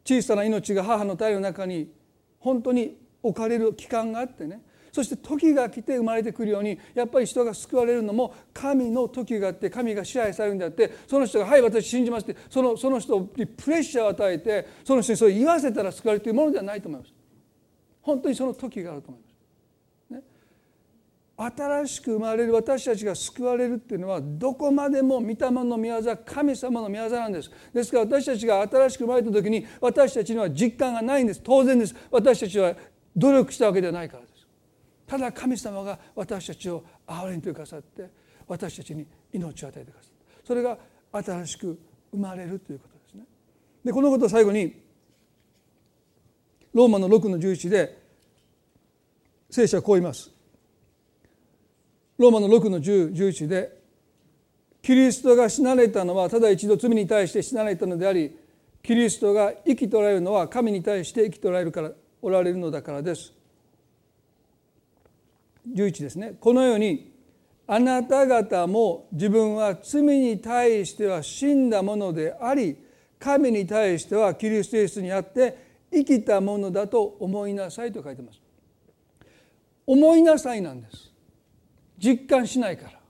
[SPEAKER 1] 小さな命が母の体の中に本当に置かれる期間があってねそして時が来て生まれてくるようにやっぱり人が救われるのも神の時があって神が支配されるんであってその人が「はい私信じます」ってそのその人にプレッシャーを与えてその人にそう言わせたら救われるというものではないと思います。本当にその時があると思います。新しく生まれる私たちが救われるっていうのはどこまでも御霊の御業神様の御業なんです。ですから私たちが新しく生まれた時に私たちには実感がないんです。当然です。私たちは努力したわけではないからです。ただ神様が私たちを憐れんとくださって私たちに命を与えてくださったそれが新しく生まれるということですねでこのことを最後にローマの6の11で聖書はこう言いますローマの6の1011でキリストが死なれたのはただ一度罪に対して死なれたのでありキリストが生きとられるのは神に対して生きとられるからおられるのだからです。11ですねこのようにあなた方も自分は罪に対しては死んだものであり神に対してはキリストイエスにあって生きたものだと思いなさいと書いてます。思いなさいなんです。実感しないから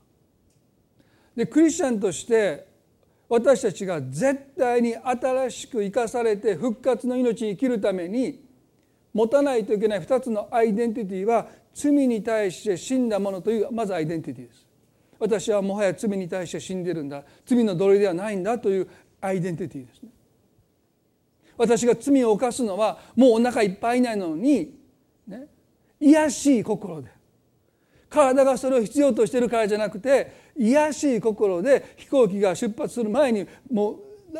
[SPEAKER 1] でクリスチャンとして私たちが絶対に新しく生かされて復活の命に生きるために持たないといけない2つのアイデンティティは罪に対して死んだものというまずアイデンティティです。私はもはや罪に対して死んでるんだ。罪の奴隷ではないんだというアイデンティティですね。私が罪を犯すのはもうお腹いっぱいないのに、ね、癒しい心で。体がそれを必要としてるからじゃなくて癒しい心で飛行機が出発する前にもう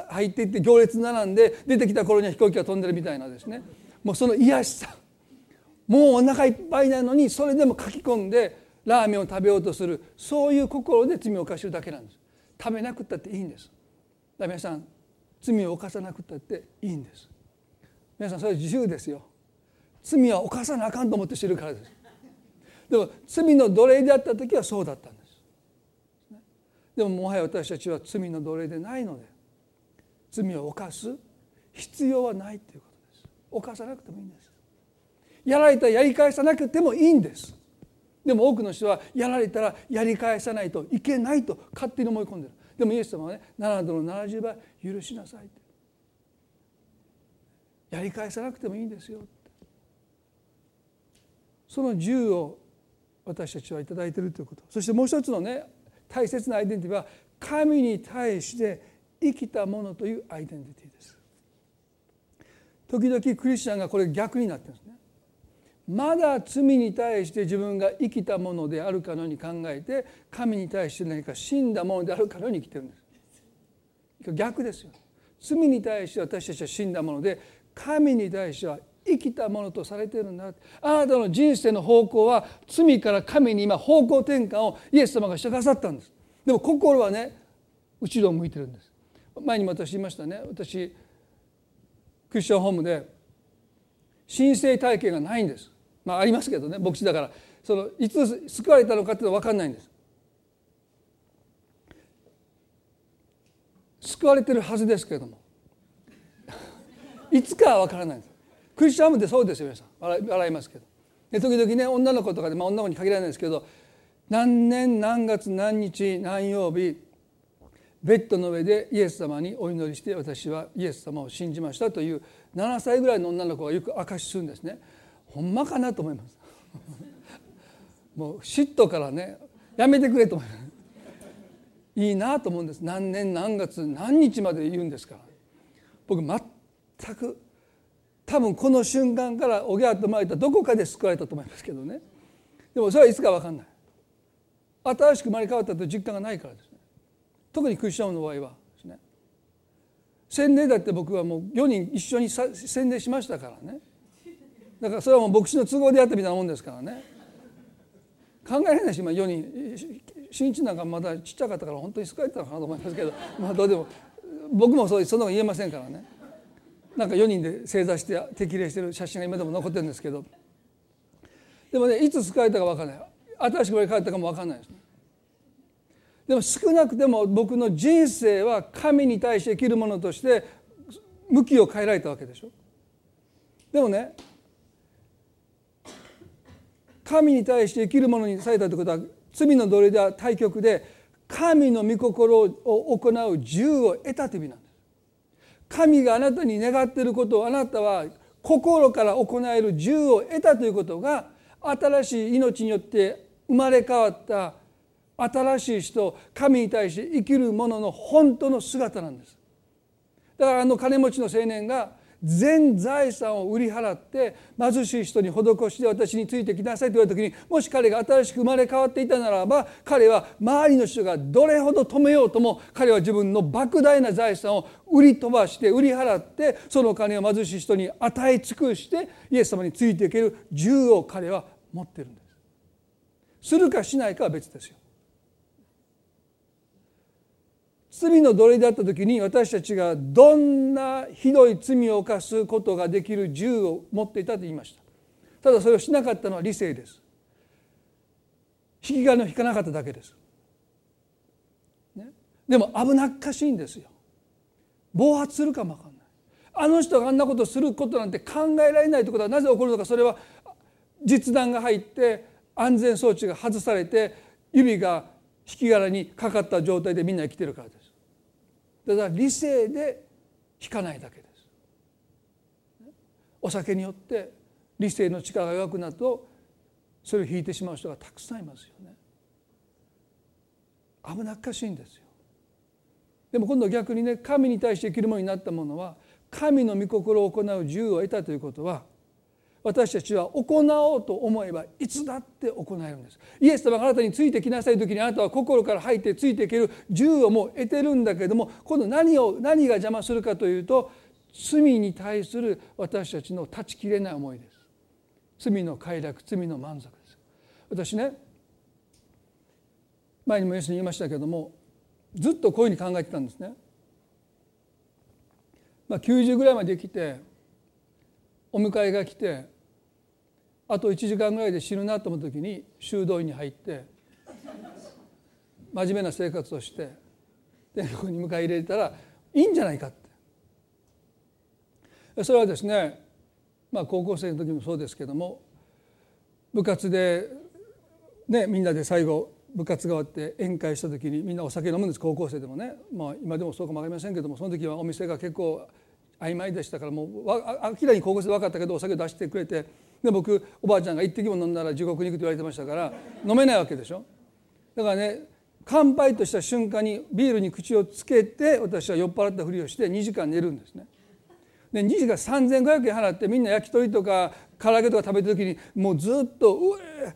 [SPEAKER 1] 入っていって行列並んで出てきた頃には飛行機が飛んでるみたいなですね。もうその癒しさ。もうお腹いっぱいなのにそれでも書き込んでラーメンを食べようとする。そういう心で罪を犯してるだけなんです。食べなくったっていいんです。皆さん罪を犯さなくったっていいんです。皆さんそれは自由ですよ。罪は犯さなあかんと思って知るからです。でも罪の奴隷であった時はそうだったんです。でももはや私たちは罪の奴隷でないので罪を犯す必要はないということです。犯さなくてもいいんです。やられたやり返さなくてもいいんです。でも多くの人はやられたらやり返さないといけないと勝手に思い込んでる。でもイエス様はね7度の70倍許しなさいって。やり返さなくてもいいんですよって。その自由を私たちは頂いてるということ。そしてもう一つのね大切なアイデンティティは神に対して生きたものというアイデンティティです。時々クリスチャンがこれ逆になってるんです。まだ罪に対して自分が生きたものであるかのように考えて神に対して何か死んだものであるかのように生きてるんです。逆ですよ。罪に対して私たちは死んだもので神に対しては生きたものとされてるんだ。あなたの人生の方向は罪から神に今方向転換をイエス様がしてくださったんです。でも心はね後ろを向いてるんです。前にも私言いましたね。私クリスチャンホームで申請体系がないんです。まあありますけどね牧師だから。そのいつ救われたのかっていうのは分かんないんです。救われてるはずですけれども。いつかは分からないんです。クリスチャンムってそうですよ皆さん。笑笑いますけど。で時々ね女の子とかで、まあ、女の子に限らないですけど何年何月何日何曜日ベッドの上でイエス様にお祈りして私はイエス様を信じましたという7歳ぐらいの女の子がよく証しするんですね。ほんまかなと思います。もう嫉妬からねやめてくれと思います。いいなと思うんです。何年何月何日まで言うんですから。僕全く多分この瞬間からおぎゃっとまれたどこかで救われたと思いますけどね。でもそれはいつか分かんない。新しく生まれ変わったという実感がないからですね。特にクリスチャンの場合はですね。洗礼だって僕はもう4人一緒に洗礼しましたからね。だからそれはもう牧師の都合でやったみたいなもんですからね。考えられないし今4人新一なんかまだちっちゃかったから本当に救われたのかなと思いますけど まあどうでも僕もそうそんなの言えませんからね。なんか4人で正座して適齢してる写真が今でも残ってるんですけど。でもねいつ救われたか分からない。新しく生まれ変わったかも分かんないですね。でも少なくても僕の人生は神に対して生きるものとして向きを変えられたわけでしょ。でもね神に対して生きるものにされたということは罪の奴隷では対極で神の御心を行う自由を得たという意味なんです。神があなたに願っていることをあなたは心から行える自由を得たということが新しい命によって生まれ変わった新しい人神に対して生きる者の本当の姿なんです。だからあの金持ちの青年が全財産を売り払って貧しい人に施して私についてきなさいと言われた時にもし彼が新しく生まれ変わっていたならば彼は周りの人がどれほど止めようとも彼は自分の莫大な財産を売り飛ばして売り払ってそのお金を貧しい人に与え尽くしてイエス様についていける自由を彼は持ってるんです。するかしないかは別ですよ。罪の奴隷であった時に私たちがどんなひどい罪を犯すことができる銃を持っていたと言いました。ただそれをしなかったのは理性です。引き金を引かなかっただけです、ね、でも危なっかしいんですよ。暴発するかも分かんない。あの人があんなことすることなんて考えられないということはなぜ起こるのか。それは実弾が入って安全装置が外されて指が引き金にかかった状態でみんな生きてるからです。だから理性で引かないだけです。お酒によって理性の力が弱くなるとそれを引いてしまう人がたくさんいますよね。危なっかしいんですよ。でも今度逆にね神に対して生きるものになったものは神の御心を行う自由を得たということは私たちは行おうと思えばいつだって行えるんです。イエス様があなたについてきなさい時にあなたは心から入ってついていける自由をもう得てるんだけれども今度何を何が邪魔するかというと罪に対する私たちの断ち切れない思いです。罪の快楽罪の満足です。私ね前にもイエスに言いましたけどもずっとこういうふうに考えてたんですね、まあ、90ぐらいまで来てお迎えが来てあと1時間ぐらいで死ぬなと思った時に修道院に入って真面目な生活をして天国に迎え入れたらいいんじゃないかって。それはですねまあ高校生の時もそうですけども部活でねみんなで最後部活が終わって宴会した時にみんなお酒飲むんです高校生でもね、まあ、今でもそうかも分かりませんけどもその時はお店が結構曖昧でしたからもう明らかに高校生で分かったけどお酒出してくれてで僕おばあちゃんが一滴も飲んだら地獄に行くと言われてましたから飲めないわけでしょ？だからね乾杯とした瞬間にビールに口をつけて私は酔っ払ったふりをして2時間寝るんですね。で2時間3500円払ってみんな焼き鳥とか唐揚げとか食べた時にもうずっと「うえ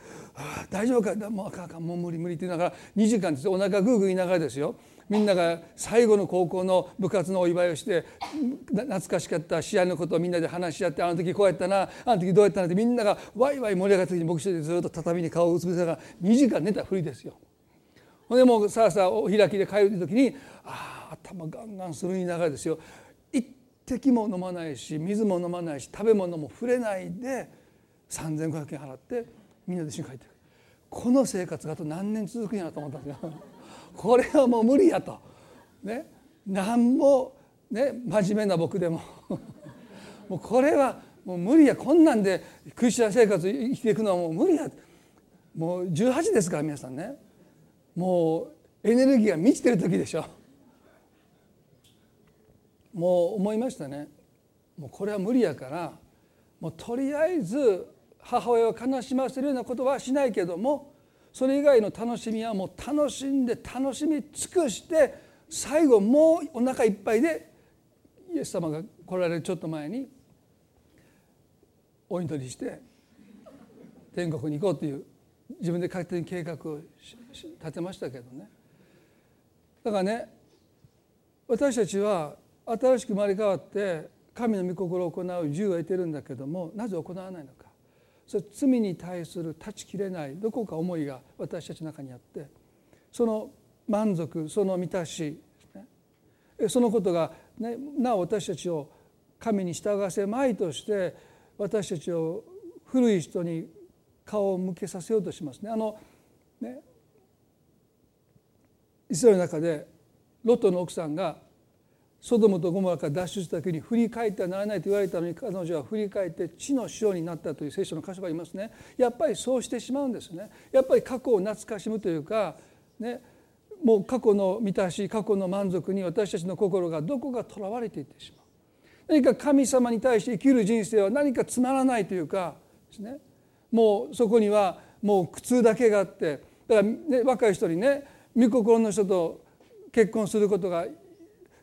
[SPEAKER 1] 大丈夫か？もうあかんあかんもう無理無理」って言いながら2時間ですお腹グーグー言いながらですよ。みんなが最後の高校の部活のお祝いをして懐かしかった試合のことをみんなで話し合ってあの時こうやったなあの時どうやったなってみんながワイワイ盛り上がった時に僕一人でずっと畳に顔をうつぶせながら2時間寝たふりですよ。ほんでもうさあさあお開きで帰る時にああ頭ガンガンするいながらですよ一滴も飲まないし水も飲まないし食べ物も触れないで3500円払ってみんなで一緒に帰ってくるこの生活があと何年続くんやなと思ったんですよ。これはもう無理やと。ね、何も、ね、真面目な僕でも。もうこれはもう無理や。こんなんでクリスチャン生活生きていくのはもう無理や。もう18ですから皆さんね。もうエネルギーが満ちてる時でしょ。もう思いましたね。もうこれは無理やからもうとりあえず母親を悲しませるようなことはしないけどもそれ以外の楽しみはもう楽しんで楽しみ尽くして最後もうお腹いっぱいでイエス様が来られるちょっと前にお祈りして天国に行こうという自分で勝手に計画を立てましたけどね。だからね私たちは新しく生まれ変わって神の御心を行う自由を得てるんだけどもなぜ行わないのか。それ罪に対する断ち切れないどこか思いが私たちの中にあってその満足その満たし、そのことが、ね、なお私たちを神に従わせまいとして私たちを古い人に顔を向けさせようとしますね。あのねイスラエルの中でロトの奥さんがソドムとゴモラから脱出した時に振り返ってはならないと言われたのに彼女は振り返って地の塩になったという聖書の箇所がありますね。やっぱりそうしてしまうんですね。やっぱり過去を懐かしむというかねもう過去の満たし過去の満足に私たちの心がどこかとらわれていってしまう。何か神様に対して生きる人生は何かつまらないというかですね。もうそこにはもう苦痛だけがあってだから、ね、若い人にね御心の人と結婚することが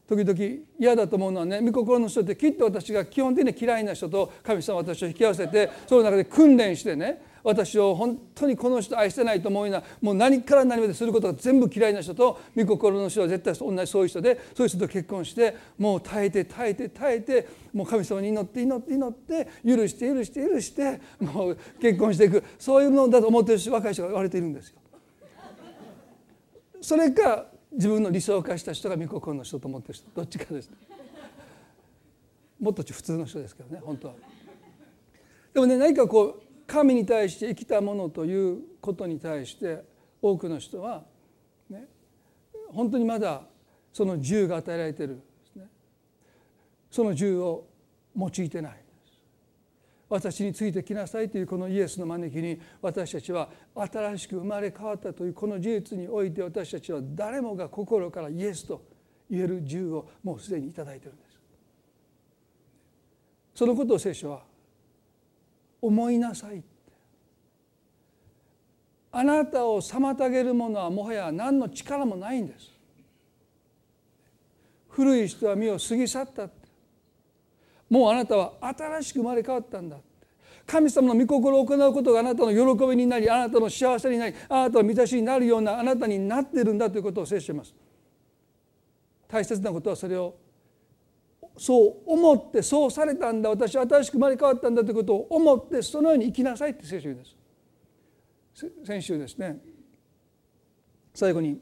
[SPEAKER 1] 時々嫌だと思うのはね御心の人ってきっと私が基本的に嫌いな人と神様私を引き合わせてその中で訓練してね私を本当にこの人愛してないと思うようなもう何から何まですることが全部嫌いな人と御心の人は絶対同じそういう人でそういう人と結婚してもう耐えて耐えて耐えてもう神様に祈って祈って祈って許して許して許してもう結婚していくそういうのだと思ってるし若い人が言われているんですよ。それか自分の理想化した人が御心の人と思ってる人どっちかです。もっと普通の人ですけどね本当は。でもね何かこう神に対して生きたものということに対して多くの人はね本当にまだその自由が与えられている、ね、その自由を用いてない。私についてきなさいというこのイエスの招きに私たちは新しく生まれ変わったというこの事実において私たちは誰もが心からイエスと言える自由をもうすでに頂いてるんです。そのことを聖書は思いなさいあなたを妨げるものはもはや何の力もないんです。古い人は身を過ぎ去ったもうあなたは新しく生まれ変わったんだ。神様の御心を行うことがあなたの喜びになりあなたの幸せになりあなたの満たしになるようなあなたになっているんだということを聖書します。大切なことはそれをそう思ってそうされたんだ。私は新しく生まれ変わったんだということを思ってそのように生きなさいって聖書です。先週ですね。最後に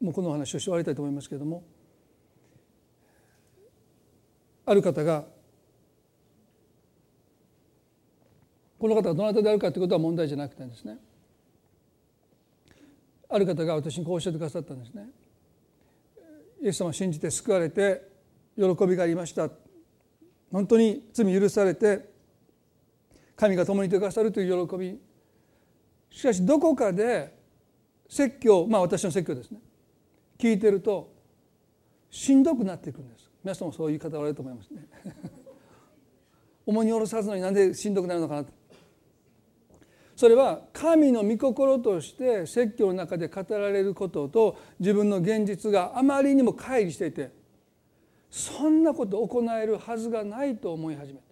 [SPEAKER 1] もうこの話をして終わりたいと思いますけれどもある方がこの方がどなたであるかということは問題じゃなくてですね。ある方が私にこう教えてくださったんですね。イエス様を信じて救われて喜びがありました。本当に罪許されて神が共にいてくださるという喜び。しかしどこかで説教まあ私の説教ですね。聞いてるとしんどくなっていくんです。皆さんもそういう方おられると思いますね。重荷下ろさずのになんでしんどくなるのかなと。それは神の御心として説教の中で語られることと自分の現実があまりにも乖離していてそんなこと行えるはずがないと思い始めた。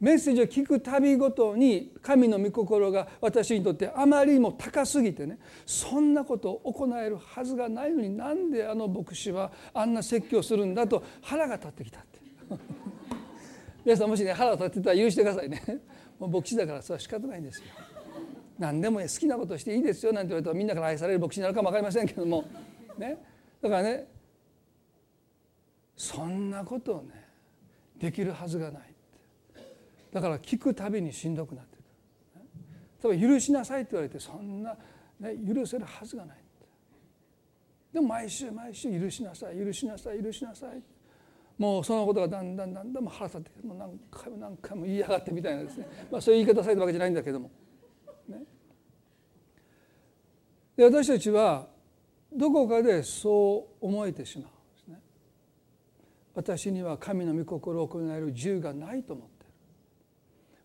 [SPEAKER 1] メッセージを聞くたびごとに神の御心が私にとってあまりにも高すぎてねそんなことを行えるはずがないのになんであの牧師はあんな説教するんだと腹が立ってきたって。皆さんもしね腹が立ってたら許してくださいね。もう牧師だからそれは仕方ないんですよ。何でも好きなことしていいですよなんて言われたらみんなから愛される牧師になるかも分かりませんけども。ね。だからねそんなことをねできるはずがない。だから聞くたびにしんどくなってくる。例えば許しなさいって言われてそんな、ね、許せるはずがない。でも毎週毎週許しなさい許しなさい許しなさい。ってもうそのことがだんだんだんだん腹立ってもう何回も何回も言いやがってみたいなですね、まあ、そういう言い方されたわけじゃないんだけども、ね、で私たちはどこかでそう思えてしまうんですね。私には神の御心を行える自由がないと思ってる。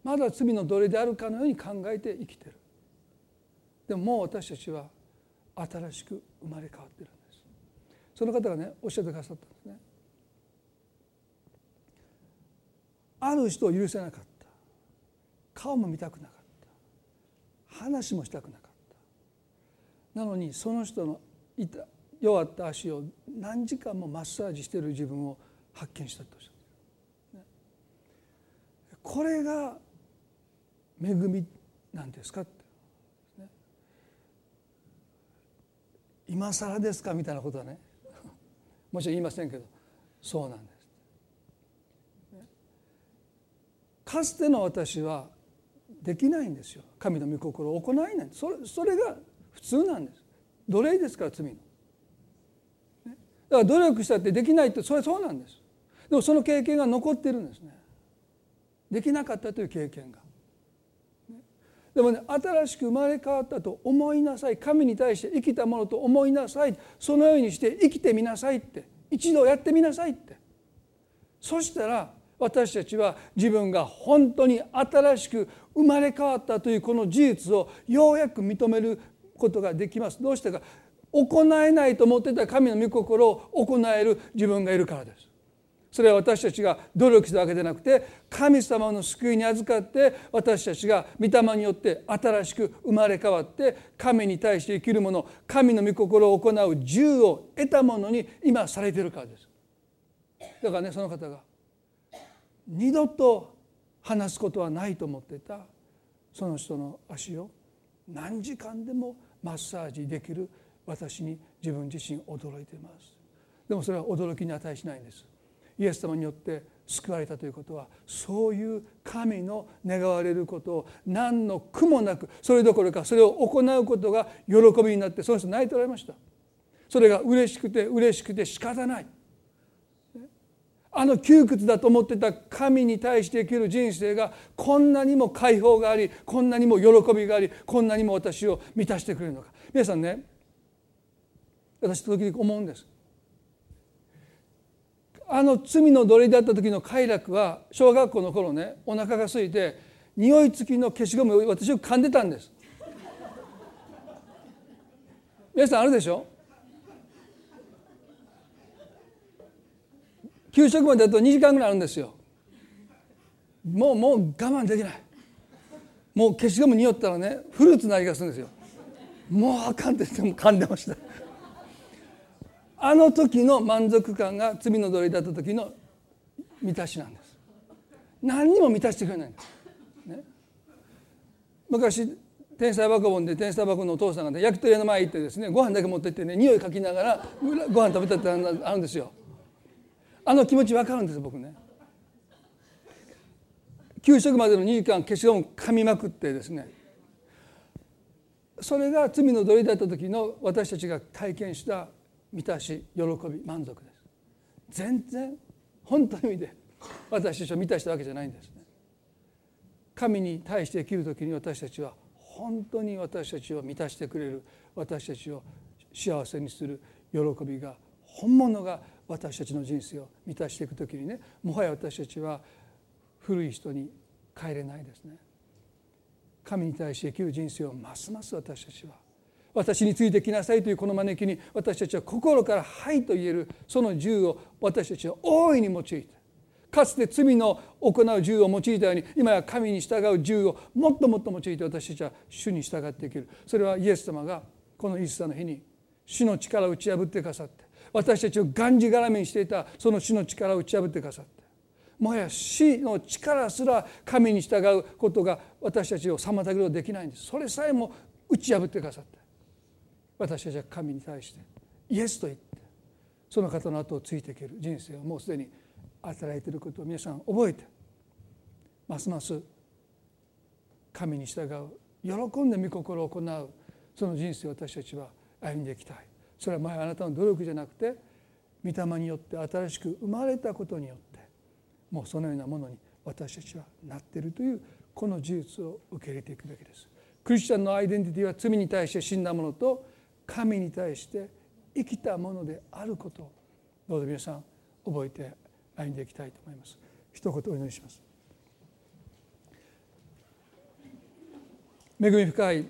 [SPEAKER 1] まだ罪の奴隷であるかのように考えて生きてる。でももう私たちは新しく生まれ変わってるんです。その方がねおっしゃってくださったんですね。ある人を許せなかった。顔も見たくなかった。話もしたくなかった。なのにその人のいた弱った足を何時間もマッサージしている自分を発見したとおっしゃってる、これが恵みなんですかって、今更ですかみたいなことはね。もちろん言いませんけど。そうなんです、ね、かつての私はできないんですよ。神の御心を行えない。それそれが普通なんです。奴隷ですから罪の、ね、だから努力したってできないってそれはそうなんです。でもその経験が残ってるんですね。できなかったという経験が。でもね新しく生まれ変わったと思いなさい。神に対して生きたものと思いなさい。そのようにして生きてみなさいって。一度やってみなさいって。そしたら私たちは自分が本当に新しく生まれ変わったというこの事実をようやく認めることができますどうしてか行えないと思ってた神の御心を行える自分がいるからですそれは私たちが努力したわけでなくて神様の救いに預かって私たちが御霊によって新しく生まれ変わって神に対して生きるもの神の御心を行う自由を得たものに今されているからです。だからねその方が二度と話すことはないと思っていたその人の足を何時間でもマッサージできる私に自分自身驚いています。でもそれは驚きに値しないんです。イエス様によって救われたということはそういう神の願われることを何の苦もなくそれどころかそれを行うことが喜びになってその人泣いておられました。それが嬉しくて嬉しくて仕方ない。あの窮屈だと思ってた神に対して生きる人生がこんなにも解放がありこんなにも喜びがありこんなにも私を満たしてくれるのか。皆さんね私時々思うんです。あの罪の奴隷だった時の快楽は小学校の頃ねお腹が空いて匂い付きの消しゴムを私よく噛んでたんです。皆さんあるでしょ？給食までだと2時間ぐらいあるんですよ。もうもう我慢できない。もう消しゴムによったらねフルーツの味がするんですよ。もうあかんって言っても噛んでました。あの時の満足感が罪の奴隷だった時の満たしなんです。何にも満たしてくれないんです、ね、昔天才バカボンで天才バカのお父さんが、ね、焼き鳥屋の前行ってですねご飯だけ持ってってね匂いかきながらご飯食べたってあるんですよ。あの気持ち分かるんです僕ね。給食までの2時間消しゴム噛みまくってですね。それが罪の奴隷だった時の私たちが体験した満たし喜び満足です。全然本当の意味で私たちを満たしたわけじゃないんですね。神に対して生きる時に私たちは本当に私たちを満たしてくれる。私たちを幸せにする喜びが本物が私たちの人生を満たしていく時にねもはや私たちは古い人に帰れないですね。神に対して生きる人生をますます私たちは私についてきなさいというこの招きに私たちは心から「はい」と言えるその銃を私たちは大いに用いてかつて罪の行う銃を用いたように今や神に従う銃をもっともっと用いて私たちは主に従っていける。それはイエス様がこのイースターの日に主の力を打ち破ってくださって私たちをがんじがらめにしていたその主の力を打ち破ってくださって。もはや死の力すら神に従うことが私たちを妨げることできないんです。それさえも打ち破ってくださって。私たちは神に対してイエスと言ってその方の後をついていける人生をもうすでに働いていることを皆さん覚えてますます神に従う喜んで御心を行うその人生を私たちは歩んでいきたい。それは前あなたの努力じゃなくて御霊によって新しく生まれたことによってもうそのようなものに私たちはなっているというこの事実を受け入れていくべきです。クリスチャンのアイデンティティは罪に対して死んだものと神に対して生きたものであることをどうぞ皆さん覚えて歩んでいきたいと思います。一言お祈りします。恵み深い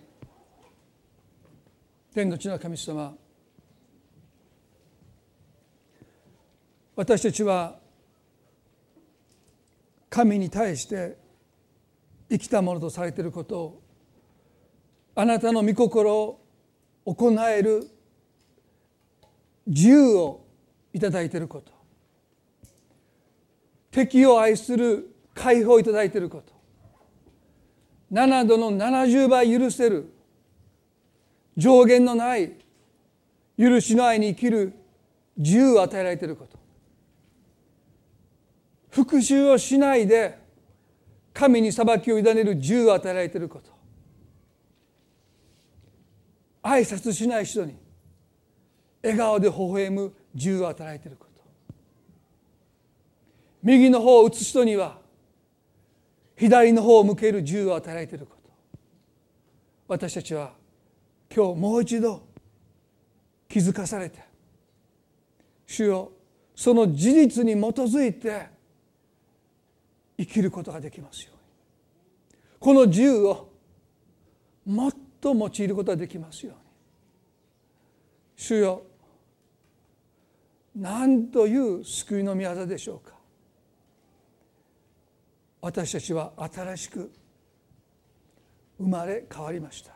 [SPEAKER 1] 天の地の神様私たちは神に対して生きたものとされていることをあなたの御心を行える自由をいただいていること。敵を愛する解放をいただいていること。7度の70倍許せる上限のない許しの愛に生きる自由を与えられていること。復讐をしないで神に裁きを委ねる自由を与えられていること。挨拶しない人に笑顔で微笑む自由を与えられていること。右の方を打つ人には左の方を向ける自由を与えられていること。私たちは今日もう一度気づかされて主よその事実に基づいて生きることができますように。この自由をもっと用いることができますように。主よ何という救いの御業でしょうか。私たちは新しく生まれ変わりました。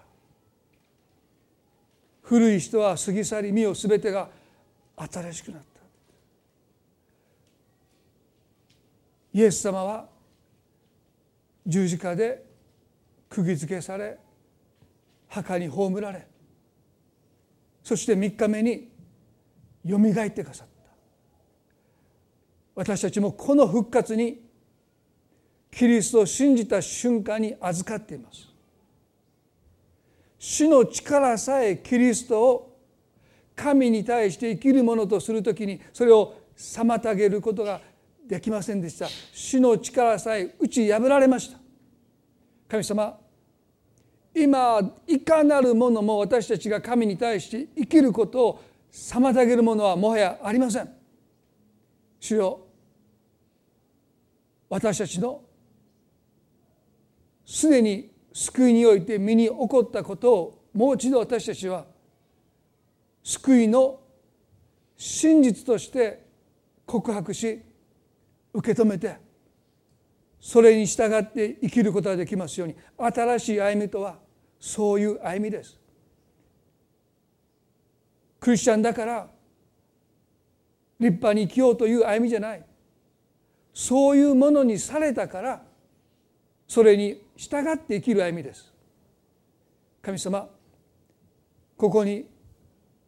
[SPEAKER 1] 古い人は過ぎ去り身を全てが新しくなった。イエス様は十字架で釘付けされ墓に葬られそして3日目によみがえってくださった。私たちもこの復活にキリストを信じた瞬間に預かっています。死の力さえキリストを神に対して生きるものとするときにそれを妨げることができませんでした。死の力さえ打ち破られました。神様今いかなるものも私たちが神に対して生きることを妨げるものはもはやありません。主よ私たちのすでに救いにおいて身に起こったことをもう一度私たちは救いの真実として告白し受け止めてそれに従って生きることができますように新しい歩みとはそういう歩みです。クリスチャンだから立派に生きようという歩みじゃない。そういうものにされたからそれに従って生きる歩みです。神様ここに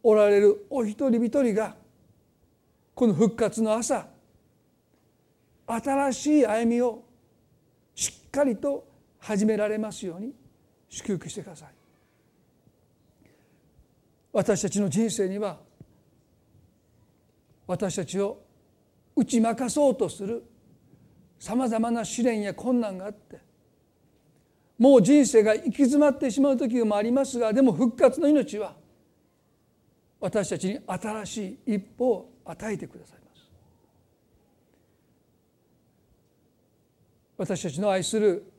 [SPEAKER 1] おられるお一人一人がこの復活の朝新しい歩みをしっかりと始められますように祝福してください。私たちの人生には私たちを打ち負かそうとするさまざまな試練や困難があってもう人生が行き詰まってしまう時もありますがでも復活の命は私たちに新しい一歩を与えてくださいます私たちの愛する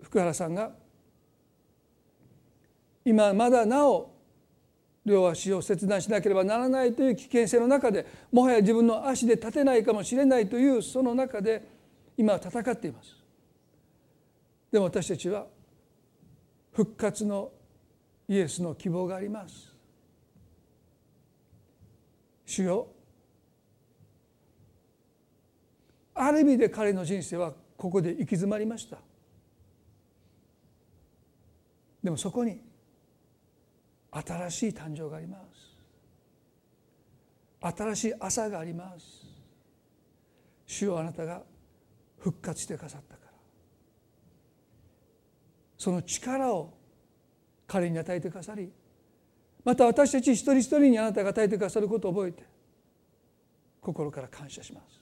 [SPEAKER 1] 福原さんが今まだなお両足を切断しなければならないという危険性の中でもはや自分の足で立てないかもしれないというその中で今は戦っています。でも私たちは復活のイエスの希望があります。主よある意味で彼の人生はここで行き詰まりました。でもそこに新しい誕生があります。新しい朝があります。主よあなたが復活してくださったから。その力を彼に与えてくださりまた私たち一人一人にあなたが与えてくださることを覚えて心から感謝します。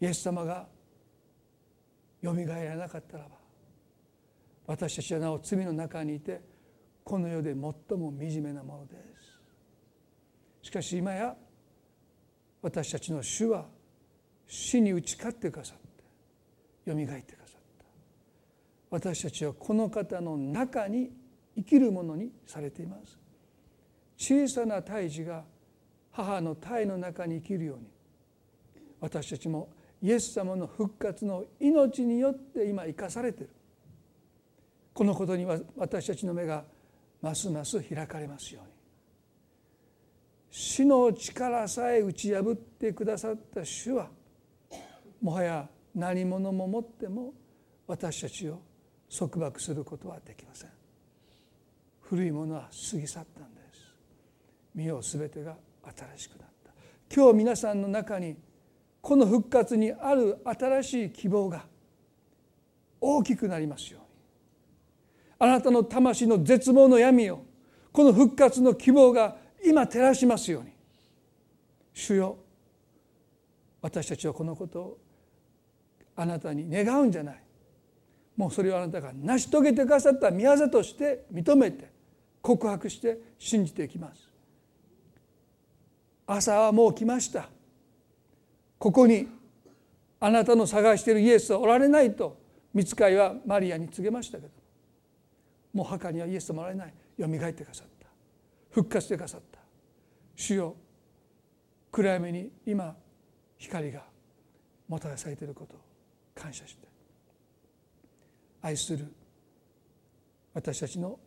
[SPEAKER 1] イエス様がよみがえらなかったらば私たちはなお罪の中にいてこの世で最も惨めなものです。しかし今や私たちの主は死に打ち勝ってくださってよみがえってくださった。私たちはこの方の中に生きるものにされています。小さな胎児が母の胎の中に生きるように私たちもイエス様の復活の命によって今生かされている。このことには私たちの目がますます開かれますように。死の力さえ打ち破ってくださった主はもはや何者ももっても私たちを束縛することはできません。古いものは過ぎ去ったんです。身を全てが新しくなった。今日皆さんの中にこの復活にある新しい希望が大きくなりますように。あなたの魂の絶望の闇をこの復活の希望が今照らしますように。主よ私たちはこのことをあなたに願うんじゃない。もうそれをあなたが成し遂げてくださった宮業として認めて告白して信じていきます。朝はもう来ました。ここにあなたの探しているイエスはおられないと見つかいはマリアに告げましたけども。う墓にはイエス様られない。よみがえってくださった。復活してくださった。主よ暗闇に今光がもたらされていることを感謝して。愛する私たちの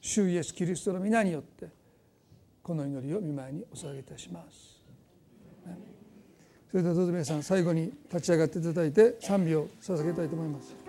[SPEAKER 1] 主イエスキリストの皆によってこの祈りを見舞いにお捧げいたします。それではどうぞ皆さん最後に立ち上がっていただいて賛美を捧げたいと思います。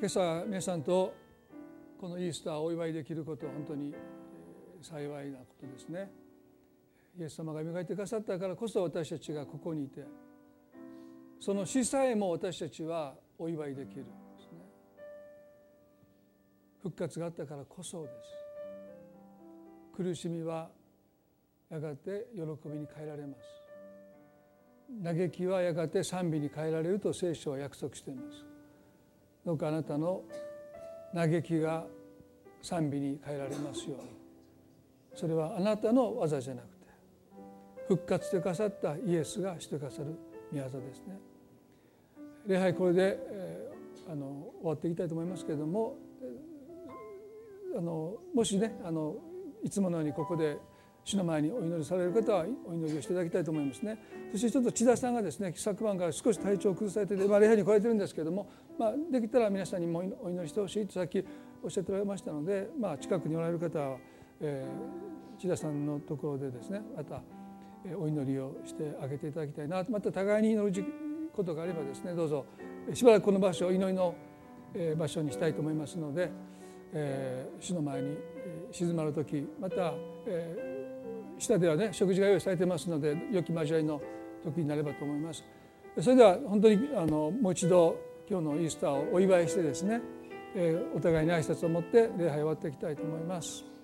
[SPEAKER 1] 今朝皆さんとこのイースターをお祝いできることは本当に幸いなことですね。イエス様が磨いてくださったからこそ私たちがここにいてその死さえも私たちはお祝いできるですね。復活があったからこそです。苦しみはやがて喜びに変えられます。嘆きはやがて賛美に変えられると聖書は約束しています。どうかあなたの嘆きが賛美に変えられますように。それはあなたの技じゃなくて復活してくださったイエスがしてくださる御業ですね。礼拝これで、えーあの終わっていきたいと思いますけれどもあのもしねあのいつものようにここで主の前にお祈りされる方はお祈りをしていただきたいと思いますね。そしてちょっと千田さんがですね昨晩から少し体調を崩されて、まあ、礼拝に来られてるんですけども、まあ、できたら皆さんにもお祈りしてほしいとさっきおっしゃっておられましたので、まあ、近くにおられる方は、えー、千田さんのところでですねまたお祈りをしてあげていただきたいなまた互いに祈ることがあればですねどうぞしばらくこの場所を祈りの場所にしたいと思いますので、えー主の前にえ静まる時また、えー下ではね食事が用意されてますので良き交わりの時になればと思います。それでは本当にあのもう一度今日のイースターをお祝いしてですね、えーお互いに挨拶を持って礼拝を終わっていきたいと思います。